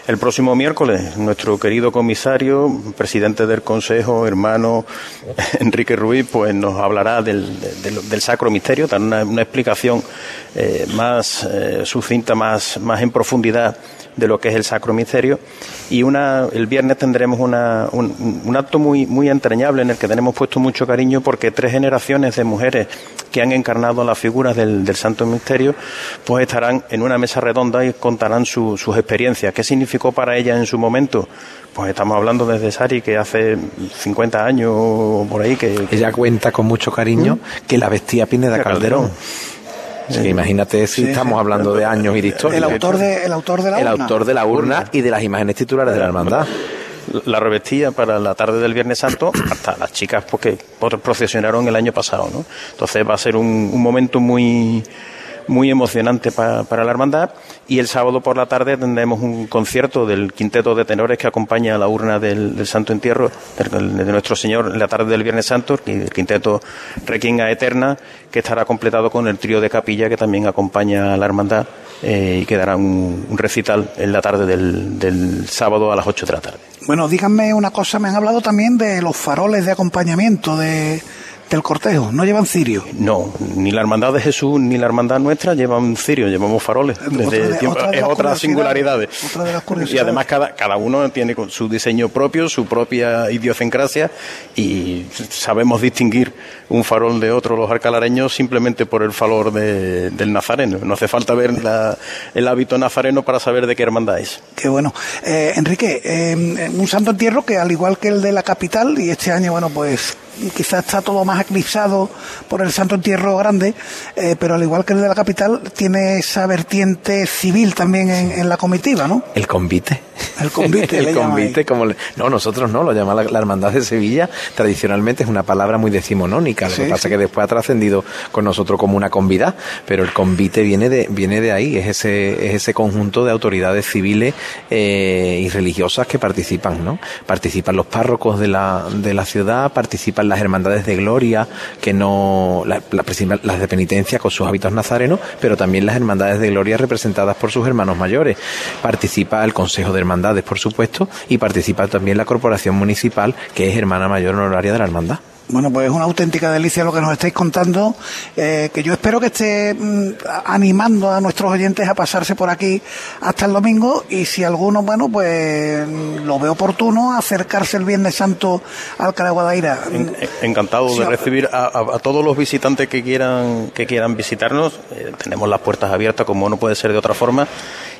El próximo miércoles, nuestro querido comisario, presidente del Consejo, hermano Enrique Ruiz, pues nos hablará del, del, Sacro Misterio, dar una, explicación eh, más eh, sucinta, más, más en profundidad de lo que es el Sacro Misterio. Y una, el viernes tendremos una, un, un, acto muy, muy entrañable en el que tenemos puesto mucho cariño porque tres generaciones de mujeres que han encarnado las figuras del, del Santo Misterio pues estarán en una mesa redonda y contarán sus experiencias. ¿Qué significó para ellas en su momento? Pues estamos hablando desde Sari, que hace 50 años o por ahí que... Ella cuenta con mucho cariño ¿Mm? que la vestía Pineda Calderón. Imagínate si estamos hablando de años y de historia. El autor de, el autor de la urna. El autor de la urna y de las imágenes titulares de la hermandad. La revestía para la tarde del Viernes Santo hasta las chicas porque procesionaron el año pasado, ¿no? Entonces va a ser un, un momento muy muy emocionante para la hermandad. Y el sábado por la tarde tendremos un concierto del quinteto de tenores que acompaña a la urna del, Santo Entierro de, nuestro Señor en la tarde del Viernes Santo, el quinteto Requinga Eterna, que estará completado con el trío de capilla que también acompaña a la hermandad eh, y que dará un, recital en la tarde del, del sábado a las 8 de la tarde. Bueno, díganme una cosa, me han hablado también de los faroles de acompañamiento de del cortejo, no llevan cirio. No, ni la hermandad de Jesús ni la hermandad nuestra llevan cirio, llevamos faroles. Desde otra es otra singularidad. y además cada, cada uno tiene su diseño propio, su propia idiosincrasia y sabemos distinguir un farol de otro los alcalareños simplemente por el falor de, del nazareno. No hace falta ver el hábito nazareno para saber de qué hermandad es. Qué bueno. Eh, Enrique, eh, un santo entierro que al igual que el de la capital y este año, bueno, pues quizás está todo más eclipsado por el Santo Entierro Grande, eh, pero al igual que el de la capital, tiene esa vertiente civil también en, la comitiva, ¿no? El convite. El convite. el convite, como no, nosotros no, lo llama la, Hermandad de Sevilla, tradicionalmente es una palabra muy decimonónica, lo que pasa es que después ha trascendido con nosotros como una convida, pero el convite viene de, viene de ahí, es ese, es ese conjunto de autoridades civiles eh, y religiosas que participan, ¿no? Participan los párrocos de la, de la ciudad, participan las hermandades de gloria, que no, la, las de penitencia con sus hábitos nazarenos, pero también las hermandades de gloria representadas por sus hermanos mayores. Participa el Consejo de Hermandades, por supuesto, y participa también la Corporación Municipal, que es hermana mayor honoraria de la hermandad. Bueno, pues es una auténtica delicia lo que nos estáis contando, eh, que yo espero que esté mm, animando a nuestros oyentes a pasarse por aquí hasta el domingo y si alguno, bueno, pues lo ve oportuno, acercarse el Viernes Santo al de Guadaira. encantado de recibir a, todos los visitantes que quieran, que quieran visitarnos. Eh, tenemos las puertas abiertas como no puede ser de otra forma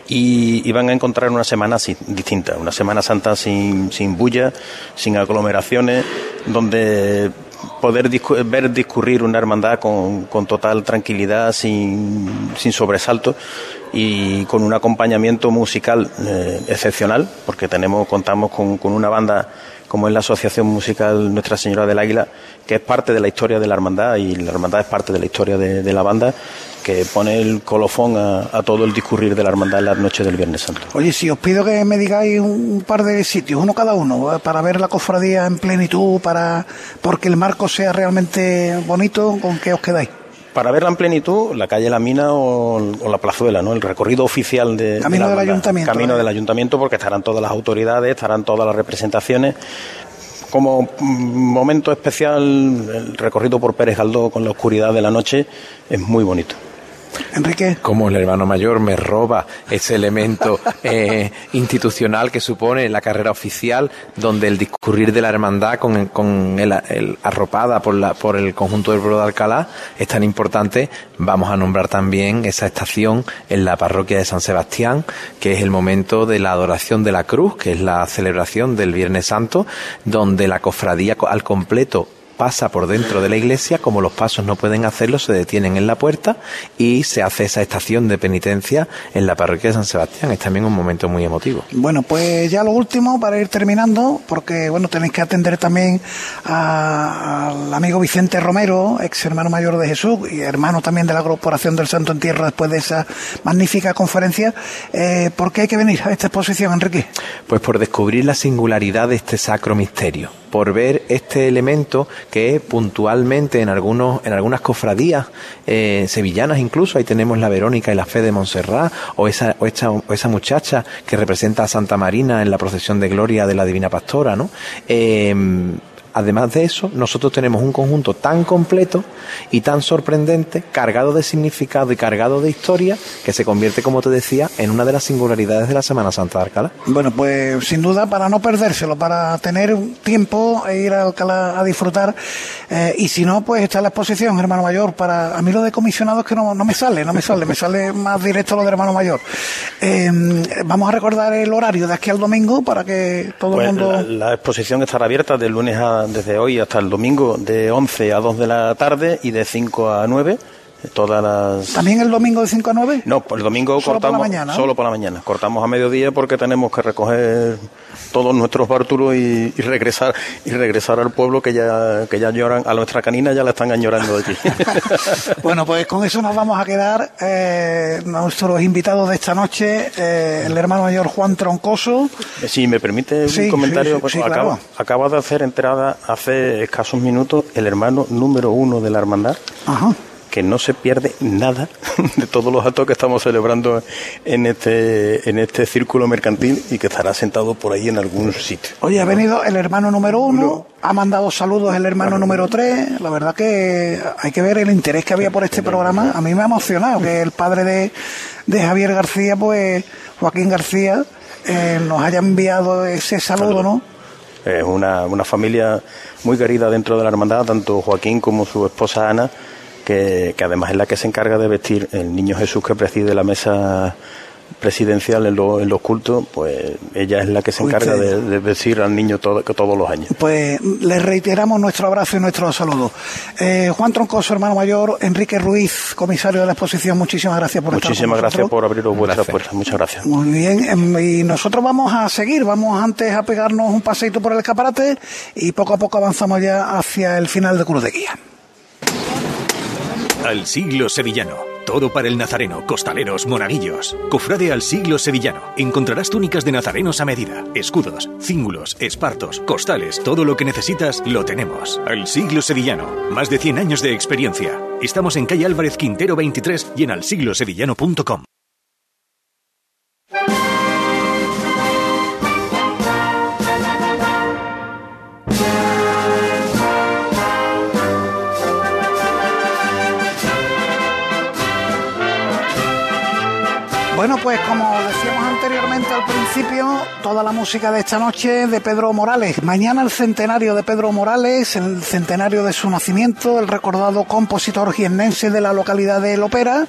y, van a encontrar una semana distinta, una Semana Santa sin, sin bulla, sin aglomeraciones, donde poder ver discurrir una hermandad con, con total tranquilidad, sin, sin sobresalto y con un acompañamiento musical eh, excepcional, porque tenemos contamos con, con una banda como es la Asociación Musical Nuestra Señora del Águila, que es parte de la historia de la hermandad y la hermandad es parte de la historia de, la banda, que pone el colofón a, todo el discurrir de la hermandad en las noches del Viernes Santo. Oye, si os pido que me digáis un par de sitios, uno cada uno, eh, para ver la cofradía en plenitud, para porque el marco sea realmente bonito, ¿con qué os quedáis? Para verla en plenitud, la calle La Mina o, la Plazuela, ¿no? El recorrido oficial de, Camino del Ayuntamiento. Camino ¿eh? del Ayuntamiento, porque estarán todas las autoridades, estarán todas las representaciones. Como momento especial, el recorrido por Pérez Galdó con la oscuridad de la noche es muy bonito. Enrique. Como el hermano mayor me roba ese elemento eh, institucional que supone la carrera oficial, donde el discurrir de la hermandad con, con el, arropada por, la, por el conjunto del pueblo de Alcalá es tan importante, vamos a nombrar también esa estación en la parroquia de San Sebastián, que es el momento de la adoración de la cruz, que es la celebración del Viernes Santo, donde la cofradía al completo pasa por dentro de la iglesia, como los pasos no pueden hacerlo, se detienen en la puerta y se hace esa estación de penitencia en la parroquia de San Sebastián. Es también un momento muy emotivo. Bueno, pues ya lo último para ir terminando, porque bueno, tenéis que atender también al amigo Vicente Romero, ex hermano mayor de Jesús y hermano también de la Corporación del Santo en Tierra después de esa magnífica conferencia. Eh, ¿Por qué hay que venir a esta exposición, Enrique? Pues por descubrir la singularidad de este sacro misterio por ver este elemento que puntualmente en algunos en algunas cofradías eh, sevillanas incluso. Ahí tenemos la Verónica y la Fe de Montserrat o esa o esa muchacha que representa a Santa Marina en la procesión de gloria de la Divina Pastora no eh, Además de eso, nosotros tenemos un conjunto tan completo y tan sorprendente, cargado de significado y cargado de historia, que se convierte, como te decía, en una de las singularidades de la Semana Santa de Alcalá. Bueno, pues sin duda, para no perdérselo, para tener tiempo e ir a Alcalá a disfrutar, eh, y si no, pues está la exposición, hermano mayor, para a mí lo de comisionado es que no, me sale, no me sale, me sale más directo lo de hermano mayor. Eh, vamos a recordar el horario de aquí al domingo para que todo el pues mundo... la exposición estará abierta de lunes a desde hoy hasta el domingo de 11 a 2 de la tarde y de 5 a 9 todas las... ¿También el domingo de 5 a 9? No, pues el domingo ¿Solo cortamos... Por la mañana? Solo por la mañana. Cortamos a mediodía porque tenemos que recoger todos nuestros bártulos y, regresar y regresar al pueblo que ya que ya lloran, a nuestra canina ya la están añorando de aquí. bueno, pues con eso nos vamos a quedar. Eh, nuestros invitados de esta noche, eh, el hermano mayor Juan Troncoso. Eh, si me permite un comentario, pues, acaba, acaba de hacer entrada hace escasos minutos el hermano número uno de la hermandad. Ajá que no se pierde nada de todos los actos que estamos celebrando en este, en este círculo mercantil y que estará sentado por ahí en algún sitio. Oye, ha venido el hermano número uno, ha mandado saludos el hermano número tres. La verdad que hay que ver el interés que había por este programa. A mí me ha emocionado que el padre de, de Javier García, pues Joaquín García, eh, nos haya enviado ese saludo, ¿no? Es una, una familia muy querida dentro de la hermandad, tanto Joaquín como su esposa Ana que, además es la que se encarga de vestir el niño Jesús que preside la mesa presidencial en, en los cultos, pues ella es la que se encarga de, vestir al niño todo, todos los años. Pues le reiteramos nuestro abrazo y nuestro saludo. Eh, Juan Troncoso, hermano mayor, Enrique Ruiz, comisario de la exposición, muchísimas gracias por muchísimas estar con gracias por abrir vuestras puertas, muchas gracias. Muy bien, em, y nosotros vamos a seguir, vamos antes a pegarnos un paseito por el escaparate y poco a poco avanzamos ya hacia el final de Cruz de Guía. Al siglo sevillano. Todo para el nazareno, costaleros, monaguillos. Cofrade al siglo sevillano. Encontrarás túnicas de nazarenos a medida, escudos, cíngulos, espartos, costales, todo lo que necesitas lo tenemos. Al siglo sevillano. Más de 100 años de experiencia. Estamos en calle Álvarez Quintero 23 y en alsiglosevillano.com. Bueno, pues como decíamos anteriormente al principio, toda la música de esta noche de Pedro Morales. Mañana el centenario de Pedro Morales, el centenario de su nacimiento, el recordado compositor jiennense de la localidad de Lopera,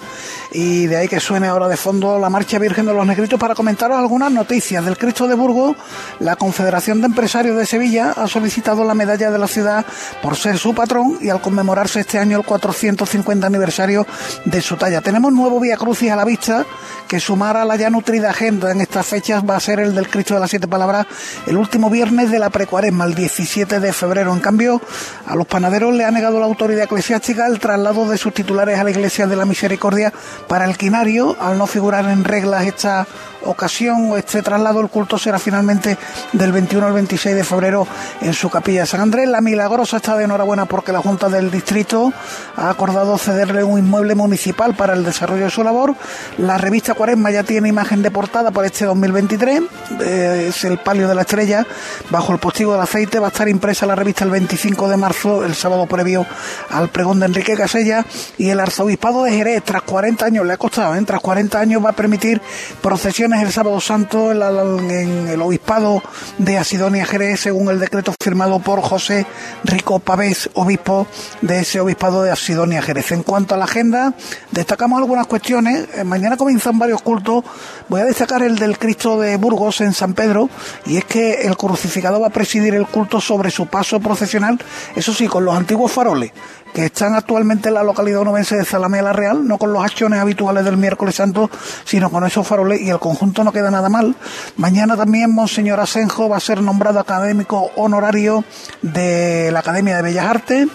y de ahí que suene ahora de fondo la Marcha Virgen de los Negritos para comentaros algunas noticias. Del Cristo de Burgos, la Confederación de Empresarios de Sevilla ha solicitado la medalla de la ciudad por ser su patrón y al conmemorarse este año el 450 aniversario de su talla. Tenemos nuevo Vía Crucis a la vista que sumar a la ya nutrida agenda en estas fechas va a ser el del Cristo de las Siete Palabras el último viernes de la precuaresma, el 17 de febrero. En cambio, a los panaderos le ha negado la autoridad eclesiástica el traslado de sus titulares a la Iglesia de la Misericordia para el quinario, al no figurar en reglas esta ocasión o este traslado, el culto será finalmente del 21 al 26 de febrero en su capilla de San Andrés. La Milagrosa está de enhorabuena porque la Junta del Distrito ha acordado cederle un inmueble municipal para el desarrollo de su labor. La revista Cuaresma ya tiene imagen de portada para este 2023. Eh, es el palio de la estrella bajo el postigo del aceite. Va a estar impresa la revista el 25 de marzo, el sábado previo al pregón de Enrique Casella. Y el arzobispado de Jerez, tras 40 años, le ha costado, ¿eh? tras 40 años va a permitir procesiones el sábado santo en, el obispado de Asidonia Jerez, según el decreto firmado por José Rico Pavés, obispo de ese obispado de Asidonia Jerez. En cuanto a la agenda, destacamos algunas cuestiones. Eh, mañana comienzan varios cultos. Voy a destacar el del Cristo de Burgos en San Pedro, y es que el crucificado va a presidir el culto sobre su paso procesional, eso sí, con los antiguos faroles que están actualmente en la localidad onubense de Zalamea la Real, no con los acciones habituales del miércoles santo, sino con esos faroles y el conjunto no queda nada mal. Mañana también Monseñor Asenjo va a ser nombrado académico honorario de la Academia de Bellas Artes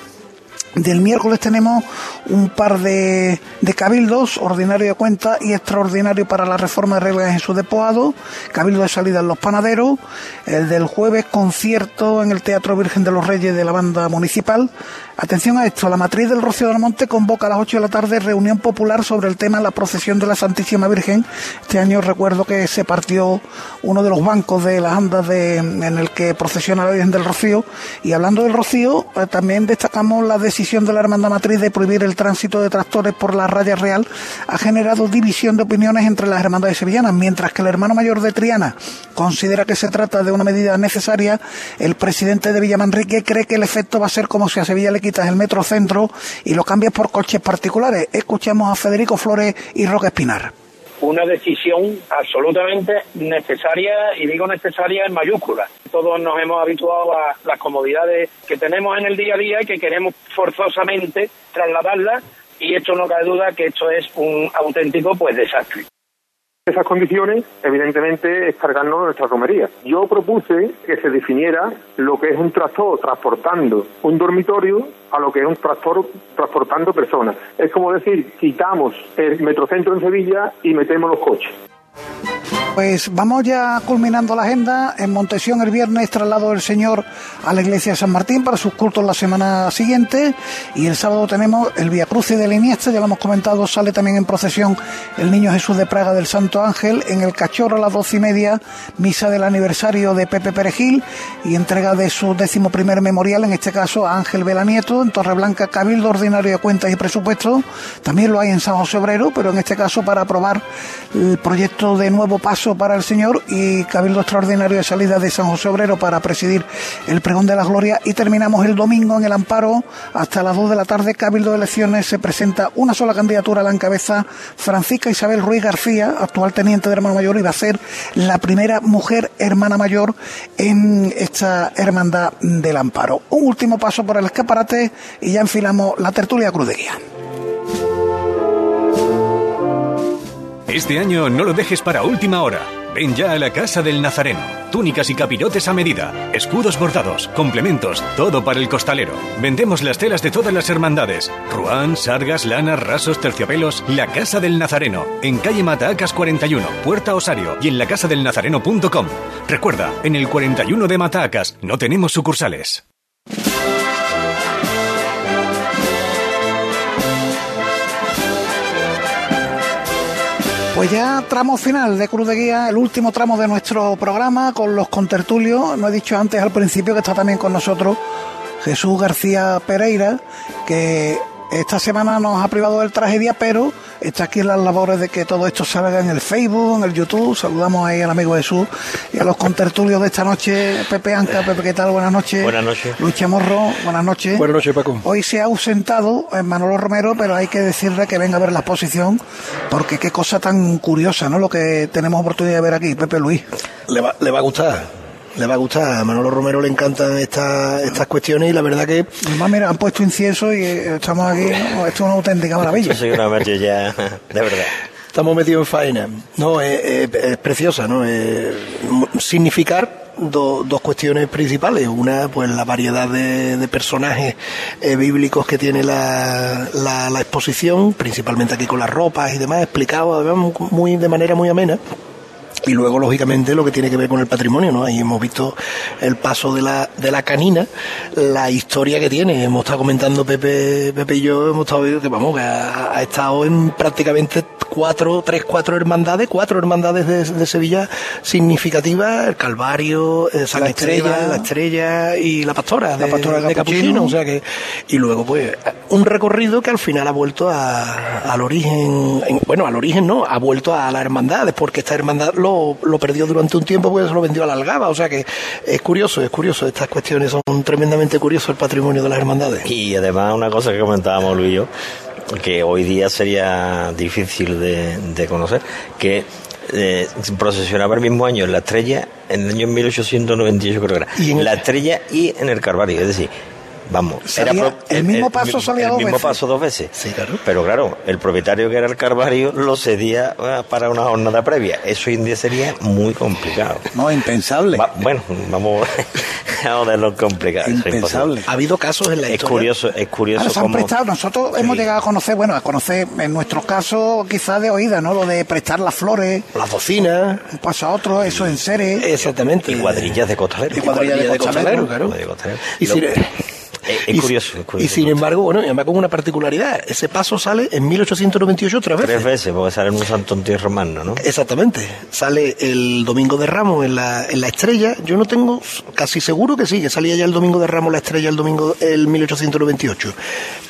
del miércoles tenemos un par de, cabildos, ordinario de cuenta y extraordinario para la reforma de reglas en su depoado, cabildo de salida en los panaderos, el del jueves concierto en el Teatro Virgen de los Reyes de la banda municipal, Atención a esto, la matriz del Rocío del Monte convoca a las 8 de la tarde reunión popular sobre el tema de la procesión de la Santísima Virgen. Este año recuerdo que se partió uno de los bancos de las andas en el que procesiona la Virgen del Rocío. Y hablando del Rocío, eh, también destacamos la decisión de la Hermandad Matriz de prohibir el tránsito de tractores por la raya real. Ha generado división de opiniones entre las hermandades sevillanas, mientras que el hermano mayor de Triana considera que se trata de una medida necesaria. El presidente de Villamanrique cree que el efecto va a ser como si a Sevilla le quitas el metro centro y lo cambias por coches particulares. Escuchemos a Federico Flores y Roque Espinar una decisión absolutamente necesaria, y digo necesaria en mayúsculas. Todos nos hemos habituado a las comodidades que tenemos en el día a día y que queremos forzosamente trasladarlas, y esto no cabe duda que esto es un auténtico pues desastre esas condiciones, evidentemente, es cargarnos nuestra romería. Yo propuse que se definiera lo que es un tractor transportando un dormitorio a lo que es un tractor transportando personas. Es como decir, quitamos el metrocentro en Sevilla y metemos los coches. Pues vamos ya culminando la agenda. En Montesión el viernes traslado del Señor a la iglesia de San Martín para sus cultos la semana siguiente. Y el sábado tenemos el Via Crucis de la Iniesta, ya lo hemos comentado, sale también en procesión el Niño Jesús de Praga del Santo Ángel. En el Cachorro a las doce y media, misa del aniversario de Pepe Perejil y entrega de su décimo primer memorial, en este caso a Ángel Vela Nieto, en Torreblanca, Cabildo Ordinario de Cuentas y Presupuestos. También lo hay en San José Obrero, pero en este caso para aprobar el proyecto de nuevo paso para el Señor y Cabildo Extraordinario de Salida de San José Obrero para presidir el pregón de la gloria. Y terminamos el domingo en el amparo. Hasta las 2 de la tarde Cabildo de Elecciones se presenta una sola candidatura a la encabeza Francisca Isabel Ruiz García actual teniente de hermano mayor y va a ser la primera mujer hermana mayor en esta hermandad del amparo. Un último paso por el escaparate y ya enfilamos la tertulia Cruz Este año no lo dejes para última hora. Ven ya a la Casa del Nazareno. Túnicas y capirotes a medida, escudos bordados, complementos, todo para el costalero. Vendemos las telas de todas las hermandades. Ruán, sargas, lanas, rasos, terciopelos. La Casa del Nazareno. En calle Matacas 41, Puerta Osario y en lacasadelnazareno.com. Recuerda, en el 41 de Matacas no tenemos sucursales. Pues ya tramo final de Cruz de Guía, el último tramo de nuestro programa con los contertulios. No he dicho antes al principio que está también con nosotros Jesús García Pereira, que esta semana nos ha privado del tragedia, pero está aquí en las labores de que todo esto salga en el Facebook, en el YouTube. Saludamos ahí al amigo Jesús y a los contertulios de esta noche. Pepe Anca, Pepe, ¿qué tal? Buenas noches. Buenas noches. Luis Chamorro, buenas noches. Buenas noches, Paco. Hoy se ha ausentado eh, Manolo Romero, pero hay que decirle que venga a ver la exposición, porque qué cosa tan curiosa, ¿no? Lo que tenemos oportunidad de ver aquí, Pepe Luis. Le va, le va a gustar le va a gustar. A Manolo Romero le encantan estas estas cuestiones y la verdad que. Además, mira, han puesto incienso y eh, estamos aquí. Esto es una auténtica maravilla. Soy una ya, de verdad. Estamos metidos en faena. No, es, preciosa, ¿no? significar dos cuestiones principales. Una, pues la variedad de, personajes eh, bíblicos que tiene la, la, la, exposición, principalmente aquí con las ropas y demás, explicado además muy, de manera muy amena y luego lógicamente lo que tiene que ver con el patrimonio, ¿no? Ahí hemos visto el paso de la, de la canina, la historia que tiene, hemos estado comentando Pepe, Pepe y yo, hemos estado viendo que vamos, que ha, estado en prácticamente cuatro, tres, cuatro hermandades, cuatro hermandades de, Sevilla significativas, el Calvario, eh, San Estrella, la Estrella y la Pastora, de, la Pastora de, Capuchino. o sea que, y luego pues un recorrido que al final ha vuelto a, al origen, bueno, al origen no, ha vuelto a las hermandades, porque esta hermandad lo lo, perdió durante un tiempo porque se lo vendió a la Algaba. O sea que es curioso, es curioso. Estas cuestiones son tremendamente curiosos el patrimonio de las hermandades. Y además una cosa que comentábamos Luis y yo, que hoy día sería difícil de, conocer, que eh, procesionaba el mismo año en la estrella, en el año 1898 creo que era, ¿Y en la estrella y en el Carvario, es decir, Vamos, era el, mismo paso salía el, mismo paso dos veces. Sí, claro. Pero claro, el propietario que era el Carvario lo cedía ah, para una jornada previa. Eso hoy en día sería muy complicado. No, impensable. bueno, vamos, a ver lo complicado. Impensable. Ha habido casos en la es Curioso, es curioso. han prestado, nosotros hemos llegado a conocer, bueno, a conocer en nuestros casos quizás de oída, ¿no? Lo de prestar las flores. Las bocinas. Un paso a otro, eso en serie. Exactamente. Y cuadrillas de costalero. Y cuadrillas de, costalero, claro. Y si, es, curioso, Y sin embargo, bueno, además con una particularidad, ese paso sale en 1898 tres veces. Tres veces, porque sale en un santo romano, ¿no? Exactamente. Sale el Domingo de Ramos en la, en la estrella. Yo no tengo, casi seguro que sí, que salía ya el Domingo de Ramos la estrella el domingo el 1898.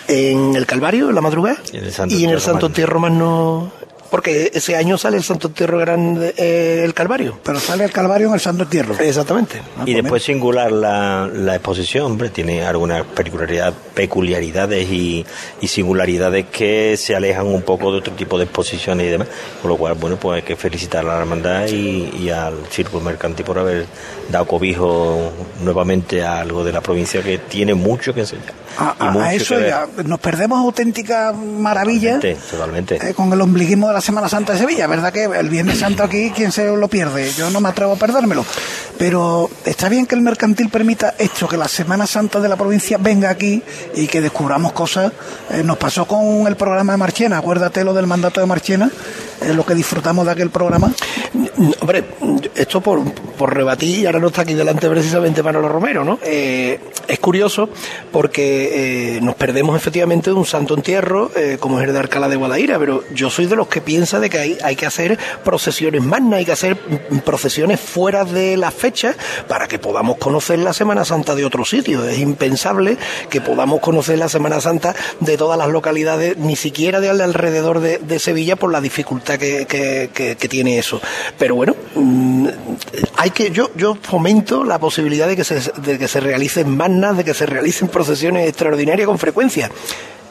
En el Calvario, en la madrugada, y en el Santo Romano porque ese año sale el Santo Entierro Grande, eh, el Calvario. Pero sale el Calvario en el Santo Entierro. Exactamente. Ah, y después singular la, la, exposición, hombre, tiene algunas peculiaridades, peculiaridades y, y, singularidades que se alejan un poco de otro tipo de exposiciones y demás. Por lo cual, bueno, pues hay que felicitar a la hermandad y, y al Círculo Mercantil por haber dado cobijo nuevamente a algo de la provincia que tiene mucho que enseñar. A, eso ya nos perdemos auténticas maravillas totalmente, eh, con el ombliguismo de la Semana Santa de Sevilla. ¿Verdad que el Viernes Santo aquí, quién se lo pierde? Yo no me atrevo a perdérmelo. Pero está bien que el mercantil permita esto, que la Semana Santa de la provincia venga aquí y que descubramos cosas. Eh, nos pasó con el programa de Marchena, acuérdate lo del mandato de Marchena, es lo que disfrutamos de aquel programa. Hombre, esto por, por rebatir, ahora no está aquí delante precisamente Manolo Romero, ¿no? Eh, es curioso porque eh, nos perdemos efectivamente de un santo entierro eh, como es el de Alcalá de Guadaira, pero yo soy de los que piensa de que hay, hay que hacer procesiones magnas, hay que hacer procesiones fuera de la fecha para que podamos conocer la Semana Santa de otro sitio. Es impensable que podamos conocer la Semana Santa de todas las localidades, ni siquiera de alrededor de, de Sevilla por la dificultad que, que, que tiene eso. Pero bueno, mm, hay que yo yo fomento la posibilidad de que se, de que se realicen magnas, de que se realicen procesiones extraordinarias con frecuencia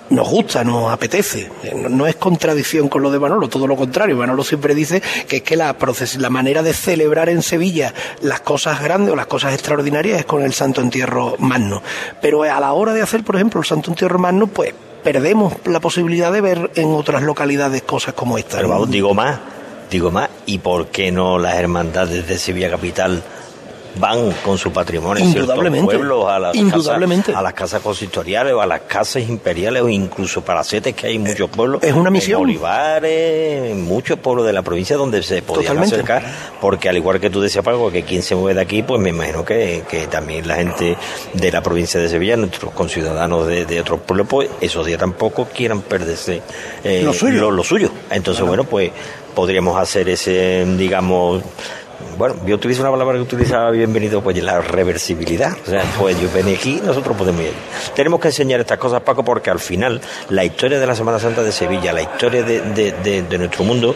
nos gusta, nos apetece. No, es contradicción con lo de Manolo, todo lo contrario. Manolo siempre dice que es que la, la manera de celebrar en Sevilla las cosas grandes o las cosas extraordinarias es con el Santo Entierro Magno. Pero a la hora de hacer, por ejemplo, el Santo Entierro Magno, pues perdemos la posibilidad de ver en otras localidades cosas como esta. Pero vamos, digo más, Digo más, ¿y por qué no las hermandades de Sevilla Capital van con su patrimonio indudablemente, pueblos a las, indudablemente. Casas, a las casas consistoriales o a las casas imperiales o incluso palacetes que hay en muchos pueblos es una misión en Olivares en muchos pueblos de la provincia donde se podían acercar porque al igual que tú decías Paco que quien se mueve de aquí pues me imagino que, que también la gente de la provincia de Sevilla nuestros conciudadanos de, de otros pueblos pues esos días tampoco quieran perderse eh, lo, suyo. Lo, suyo entonces bueno pues podríamos hacer ese, digamos, bueno, yo utilizo una palabra que utilizaba bienvenido, pues la reversibilidad. O sea, pues yo ven aquí, nosotros podemos ir. Tenemos que enseñar estas cosas, Paco, porque al final la historia de la Semana Santa de Sevilla, la historia de, de, de nuestro mundo,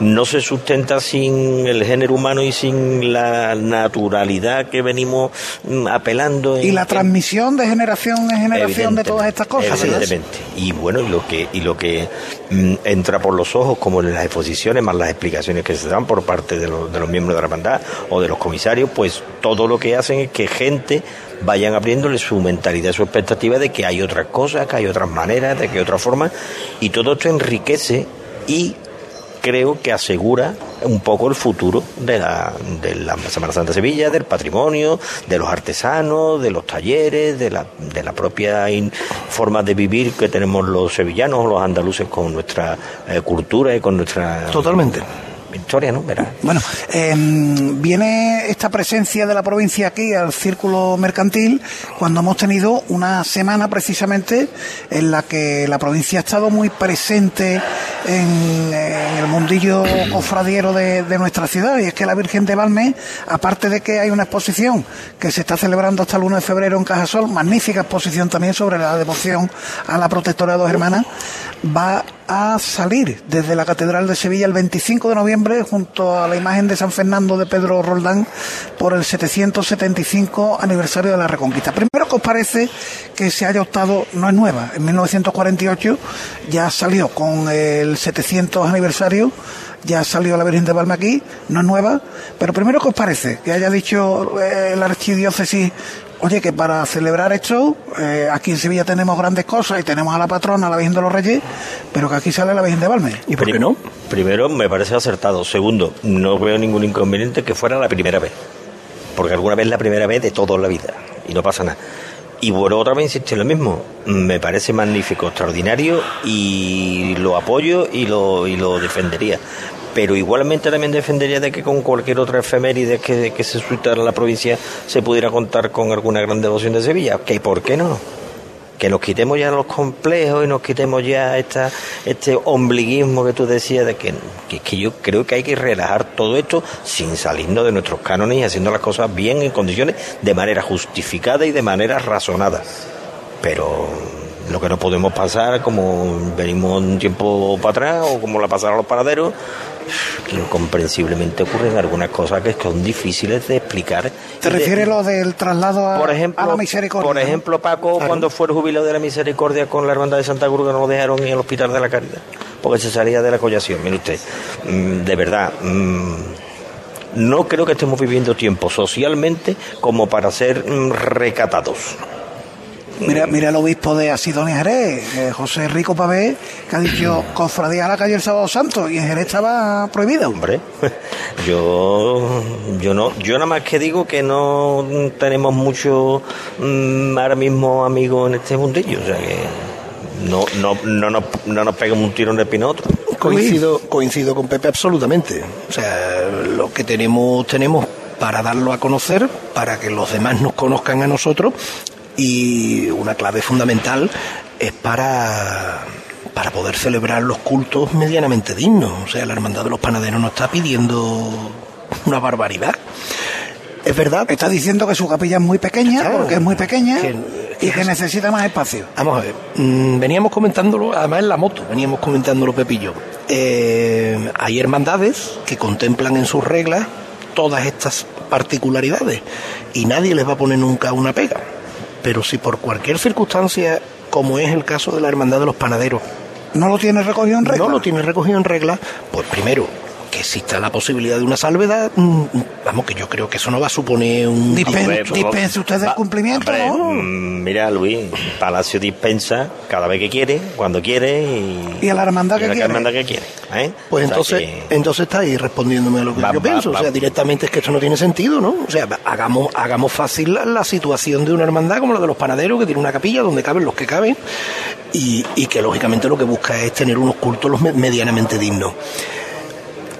no se sustenta sin el género humano y sin la naturalidad que venimos mm, apelando. y la transmisión de generación en generación de todas estas cosas. Evidentemente. Y bueno, y lo que, y lo que mm, entra por los ojos, como en las exposiciones, más las explicaciones que se dan por parte de, los, de los miembros de la hermandad o de los comisarios, pues todo lo que hacen es que gente vayan abriéndole su mentalidad, su expectativa de que hay otras cosas, que hay otras maneras, de que hay otra forma, y todo esto enriquece y creo que asegura un poco el futuro de la, de la Semana Santa de Sevilla, del patrimonio, de los artesanos, de los talleres, de la, de la propia forma de vivir que tenemos los sevillanos, los andaluces con nuestra eh, cultura y con nuestra... Totalmente Victoria, ¿no? Bueno, em, viene esta presencia de la provincia aquí al círculo mercantil cuando hemos tenido una semana precisamente en la que la provincia ha estado muy presente en, el mundillo cofradiero de, nuestra ciudad y es que la Virgen de Valme, aparte de que hay una exposición que se está celebrando hasta el 1 de febrero en Cajasol, magnífica exposición también sobre la devoción a la protectora de dos hermanas, va a salir desde la Catedral de Sevilla el 25 de noviembre junto a la imagen de San Fernando de Pedro Roldán por el 775 aniversario de la Reconquista. Primero, ¿qué os parece que se haya optado? No es nueva, en 1948 ya salió con el 700 aniversario ya salió la Virgen de Palma aquí, no es nueva, pero primero, ¿qué os parece? Que haya dicho eh, la archidiócesis, Oye, que para celebrar esto, eh, aquí en Sevilla tenemos grandes cosas y tenemos a la patrona, la Virgen de los Reyes, pero que aquí sale la Virgen de Valme. ¿Y por qué no? Primero, me parece acertado. Segundo, no veo ningún inconveniente que fuera la primera vez. Porque alguna vez la primera vez de toda la vida. Y no pasa nada. Y bueno, otra vez insisto lo mismo. Me parece magnífico, extraordinario y lo apoyo y lo, y lo defendería pero igualmente también defendería de que con cualquier otra efeméride que, que se suscitara la provincia se pudiera contar con alguna gran devoción de Sevilla. ¿Que ¿Por qué no? Que nos quitemos ya los complejos y nos quitemos ya esta, este ombliguismo que tú decías de que, que, que yo creo que hay que relajar todo esto sin salirnos de nuestros cánones y haciendo las cosas bien en condiciones de manera justificada y de manera razonada. Pero lo que no podemos pasar, como venimos un tiempo para atrás o como la pasaron los paraderos, incomprensiblemente ocurren algunas cosas que son difíciles de explicar. ¿Te refieres lo del traslado a, por ejemplo, a la misericordia? Por ejemplo, Paco, cuando fue el jubileo de la misericordia con la hermandad de Santa Cruz, que no lo dejaron ir al hospital de la caridad, porque se salía de la collación. Mire usted, mm, de verdad. Mm, no creo que estemos viviendo tiempo socialmente como para ser mm, recatados. Mira, mira el obispo de Asidonia Jerez, eh, José Rico Pavé, que ha dicho cofradía a la calle el sábado santo y en Jerez estaba prohibido. Hombre, yo, yo no, yo nada más que digo que no tenemos mucho mm, ahora mismo amigos en este mundillo, o sea que no, no, no, no, no nos pegamos un tiro en el pinoto. Coincido, coincido con Pepe absolutamente. O sea, lo que tenemos, tenemos para darlo a conocer, para que los demás nos conozcan a nosotros y una clave fundamental es para para poder celebrar los cultos medianamente dignos. O sea, la Hermandad de los Panaderos no está pidiendo una barbaridad. Es verdad. Está diciendo que su capilla es muy pequeña, porque es muy pequeña y que necesita más espacio. Vamos a ver, mm, veníamos comentándolo, además en la moto, veníamos comentándolo Pepillo. Eh, hay hermandades que contemplan en sus reglas todas estas particularidades y nadie les va a poner nunca una pega. Pero si por cualquier circunstancia, como es el caso de la Hermandad de los Panaderos, no lo tiene recogido en regla. No lo tiene recogido en regla, pues primero que exista la posibilidad de una salvedad, mm, vamos, que yo creo que eso no va a suponer un... dispense usted del cumplimiento, mm, Mira, Luis, Palacio dispensa cada vez que quiere, cuando quiere y... Y a la hermandad que, quiere. hermandad que quiere. ¿eh? Pues entonces, entonces está ahí respondiéndome a lo que yo pienso. o sea, directamente es que esto no tiene sentido, ¿no? O sea, hagamos, hagamos fácil la, situación de una hermandad como la de los panaderos, que tiene una capilla donde caben los que caben y, y que lógicamente lo que busca es tener unos cultos medianamente dignos.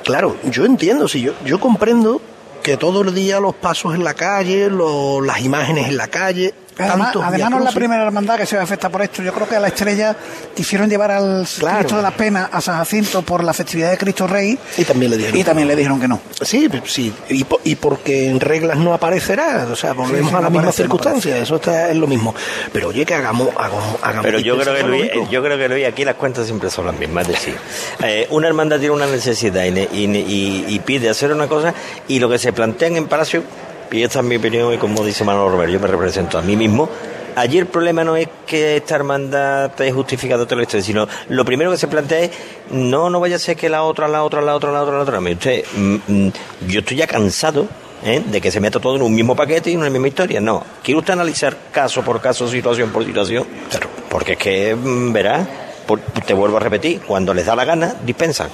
Claro, yo entiendo, sí, yo, yo comprendo que todo el día los pasos en la calle, las imágenes en la calle, Además, no es la primera hermandad que se ve afectada por esto. Yo creo que a la estrella quisieron llevar al Cristo de las Penas a San Jacinto por la festividad de Cristo Rey Y también le dijeron. y también le dijeron que no. Sí, sí, y, po- y porque en reglas no aparecerá, o sea, volvemos Sí, sí, a no la misma aparece, no circunstancia, eso está, es lo mismo. Pero oye, que hagamos, hagamos, hagamos Pero yo creo que Luis, yo creo que Luis, aquí las cuentas siempre son las mismas. Es decir, eh, una hermandad tiene una necesidad y, ne- y ne- y- y pide hacer una cosa y lo que se plantean en Palacio, y esta es mi opinión y como dice Manolo Romero, yo me represento a mí mismo. Allí el problema no es que esta hermandad esté justificada todo esto, sino lo primero que se plantea es no, no vaya a ser que la otra, la otra, la otra, la otra, la otra. Mire usted, mm, mm, yo estoy ya cansado ¿eh? de que se meta todo en un mismo paquete y en una misma historia. No, quiere usted analizar caso por caso, situación por situación. Porque es que, mm, verá, por- te vuelvo a repetir, cuando les da la gana, dispensan.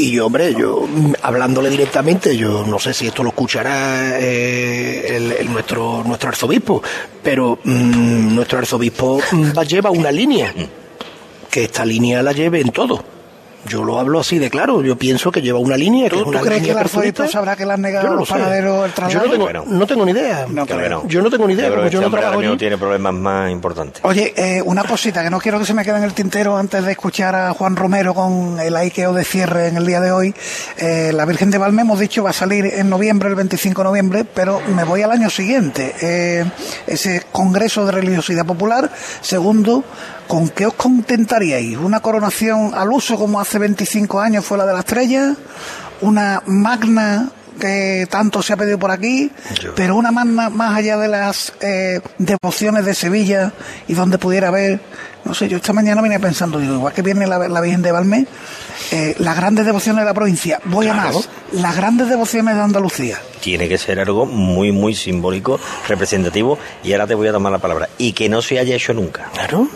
Y yo, hombre, yo mm, hablándole directamente, yo no sé si esto lo escuchará eh, el, el nuestro nuestro arzobispo, pero mm, nuestro arzobispo mm, va- lleva una línea, que esta línea la lleve en todo. Yo lo hablo así de claro, yo pienso que lleva una línea que ¿Tú, es una tú crees que el arzobispo perfecta. sabrá que le han Yo negado los panaderos el Yo traslado? no tengo, no tengo ni idea. No Creo que no. Yo no tengo ni idea, Yo creo como que yo este no trabajo allí. tiene problemas más importantes. Oye, eh, una cosita que no quiero que se me quede en el tintero antes de escuchar a Juan Romero con el aikeo de cierre en el día de hoy. Eh, la Virgen de Valme, hemos dicho, va a salir en noviembre, el 25 de noviembre, pero me voy al año siguiente. Eh, ese Congreso de Religiosidad Popular. Segundo, ¿con qué os contentaríais? ¿Una coronación al uso como hace 25 años fue la de la estrella? ¿Una magna que tanto se ha pedido por aquí, pero una magna más allá de las eh, devociones de Sevilla y donde pudiera haber, no sé, yo esta mañana venía pensando, digo, igual que viene la, la Virgen de Valmé, eh, las grandes devociones de la provincia, voy a más, las grandes devociones de Andalucía. Tiene que ser algo muy, muy simbólico, representativo, y ahora te voy a tomar la palabra. Y que no se haya hecho nunca. Claro.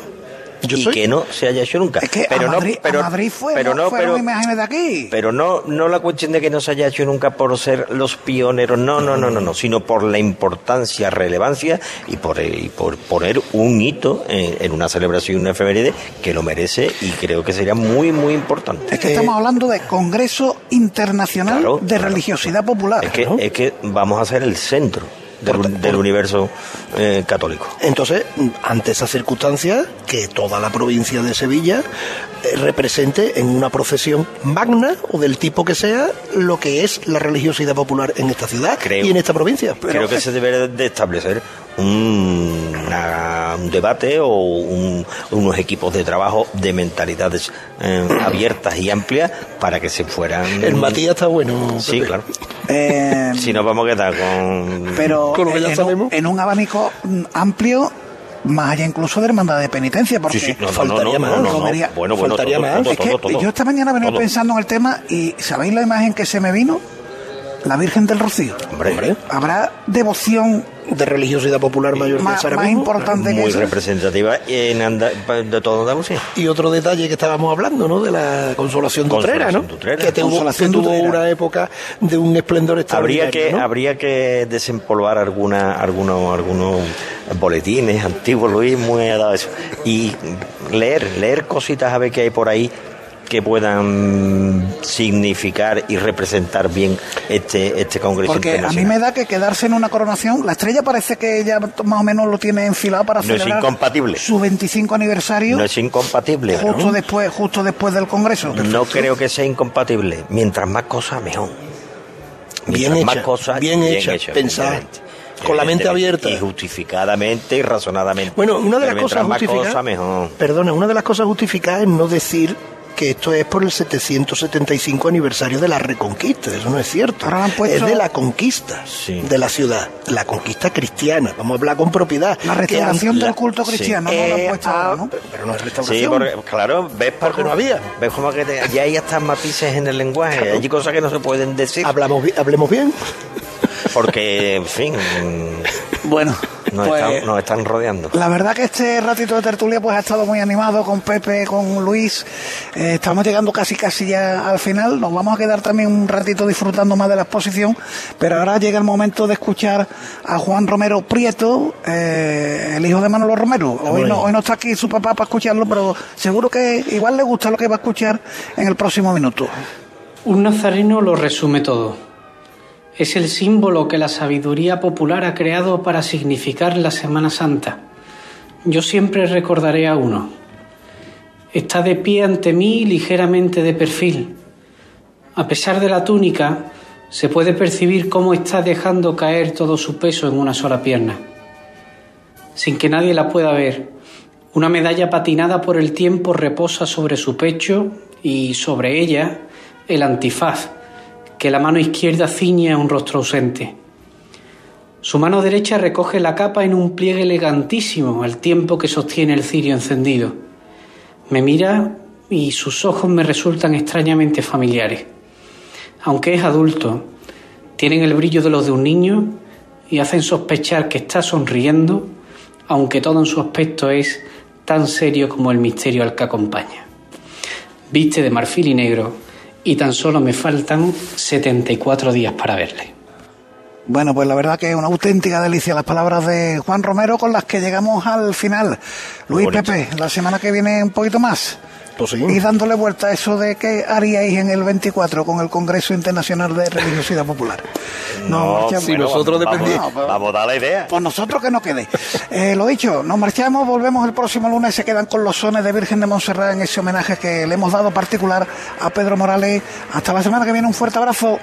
Yo y soy- que no se haya hecho nunca. Es que pero a, no, Madrid, a pero, Madrid fue, pero no, fueron pero, imágenes de aquí. pero no, no la cuestión de que no se haya hecho nunca por ser los pioneros, no, no, no, no, no, sino por la importancia, relevancia y por, y por poner un hito en, en una celebración, una efeméride que lo merece y creo que sería muy, muy importante. es que estamos hablando de Congreso Internacional Claro, de claro, Religiosidad Popular. Es que, es que vamos a ser el centro del, del universo eh, católico. Entonces, ante esa circunstancia, que toda la provincia de Sevilla eh, represente en una procesión magna o del tipo que sea lo que es la religiosidad popular en esta ciudad Creo. y en esta provincia. Creo que se debe de establecer un, una- un debate o un- unos equipos de trabajo de mentalidades eh, abiertas y amplias para que se fueran... El Matías está bueno. Sí, Pepe. claro. Eh, Si nos vamos a quedar con... pero Con lo que ya en, un, sabemos. en un abanico amplio, más allá incluso de hermandad de penitencia, porque Sí, sí, no, no, faltaría no, más, no, romería. Bueno, bueno, Faltaría todo, más. todo, es que todo, yo esta mañana venía pensando en el tema y ¿sabéis la imagen que se me vino? La Virgen del Rocío. Hombre, ¿Habrá devoción De religiosidad popular mayor que más, más importante que muy esa? representativa en Anda- de todo Andalucía. Y otro detalle que estábamos hablando, ¿no? De la consolación dutrera, ¿no? Consolación Dutrera. Que tuvo, Consolación que tuvo una época de un esplendor extraordinario. Habría que, ¿no? habría que desempolvar alguna, algunos, algunos boletines antiguos, Luis, muy ha dado eso. Y leer, leer cositas a ver qué hay por ahí que puedan significar y representar bien este, este congreso Porque a mí me da que quedarse en una coronación, la estrella parece que ya más o menos lo tiene enfilado para No es celebrar incompatible. su 25 aniversario No es incompatible. justo ¿no? después justo después del Congreso. No creo que sea incompatible. Mientras más cosas, mejor. Bien Mientras más hecha, cosas, bien hecha, pensada, con la mente abierta. Y justificadamente y razonadamente. Bueno, una de Pero las justificadas. cosas, mejor. Perdona, una de las cosas justificadas es no decir que esto es por el 775 aniversario de la Reconquista. Eso no es cierto. Ahora han puesto- Es de la conquista Sí. de la ciudad, la conquista cristiana. Vamos a hablar con propiedad. La restauración del culto sí. cristiano, no lo han Eh, puesto ah, ahora, ¿no? Pero no es Sí, restauración. porque, claro, ves Porque por- no había. Ves como que te- ya hay hasta matices en el lenguaje, hay cosas que no se pueden decir, Hablamos, bi- hablemos bien. Porque, en fin, Bueno, nos, pues, están, nos están rodeando. La verdad que este ratito de tertulia pues ha estado muy animado con Pepe, con Luis. Eh, estamos llegando casi casi ya al final. Nos vamos a quedar también un ratito disfrutando más de la exposición, pero ahora llega el momento de escuchar a Juan Romero Prieto, eh, el hijo de Manolo Romero. Hoy no, hoy no está aquí su papá para escucharlo, pero seguro que igual le gusta lo que va a escuchar en el próximo minuto. Un nazareno lo resume todo. Es el símbolo que la sabiduría popular ha creado para significar la Semana Santa. Yo siempre recordaré a uno. Está de pie ante mí ligeramente de perfil. A pesar de la túnica, se puede percibir cómo está dejando caer todo su peso en una sola pierna. Sin que nadie la pueda ver, una medalla patinada por el tiempo reposa sobre su pecho y sobre ella el antifaz que la mano izquierda ciñe a un rostro ausente. Su mano derecha recoge la capa en un pliegue elegantísimo al tiempo que sostiene el cirio encendido. Me mira y sus ojos me resultan extrañamente familiares. Aunque es adulto, tienen el brillo de los de un niño y hacen sospechar que está sonriendo, aunque todo en su aspecto es tan serio como el misterio al que acompaña. Viste de marfil y negro y tan solo me faltan 74 días para verle. Bueno, pues la verdad que es una auténtica delicia las palabras de Juan Romero con las que llegamos al final. Luis Pepe, la semana que viene un poquito más. Pues y dándole vuelta a eso de qué haríais en el 24 con el Congreso Internacional de Religiosidad Popular. No, marchamos. si nosotros dependemos. pues- Vamos a dar la idea. Pues nosotros que no quede. Eh, lo dicho, nos marchamos, volvemos el próximo lunes, se quedan con los sones de Virgen de Montserrat en ese homenaje que le hemos dado particular a Pedro Morales. Hasta la semana que viene, un fuerte abrazo.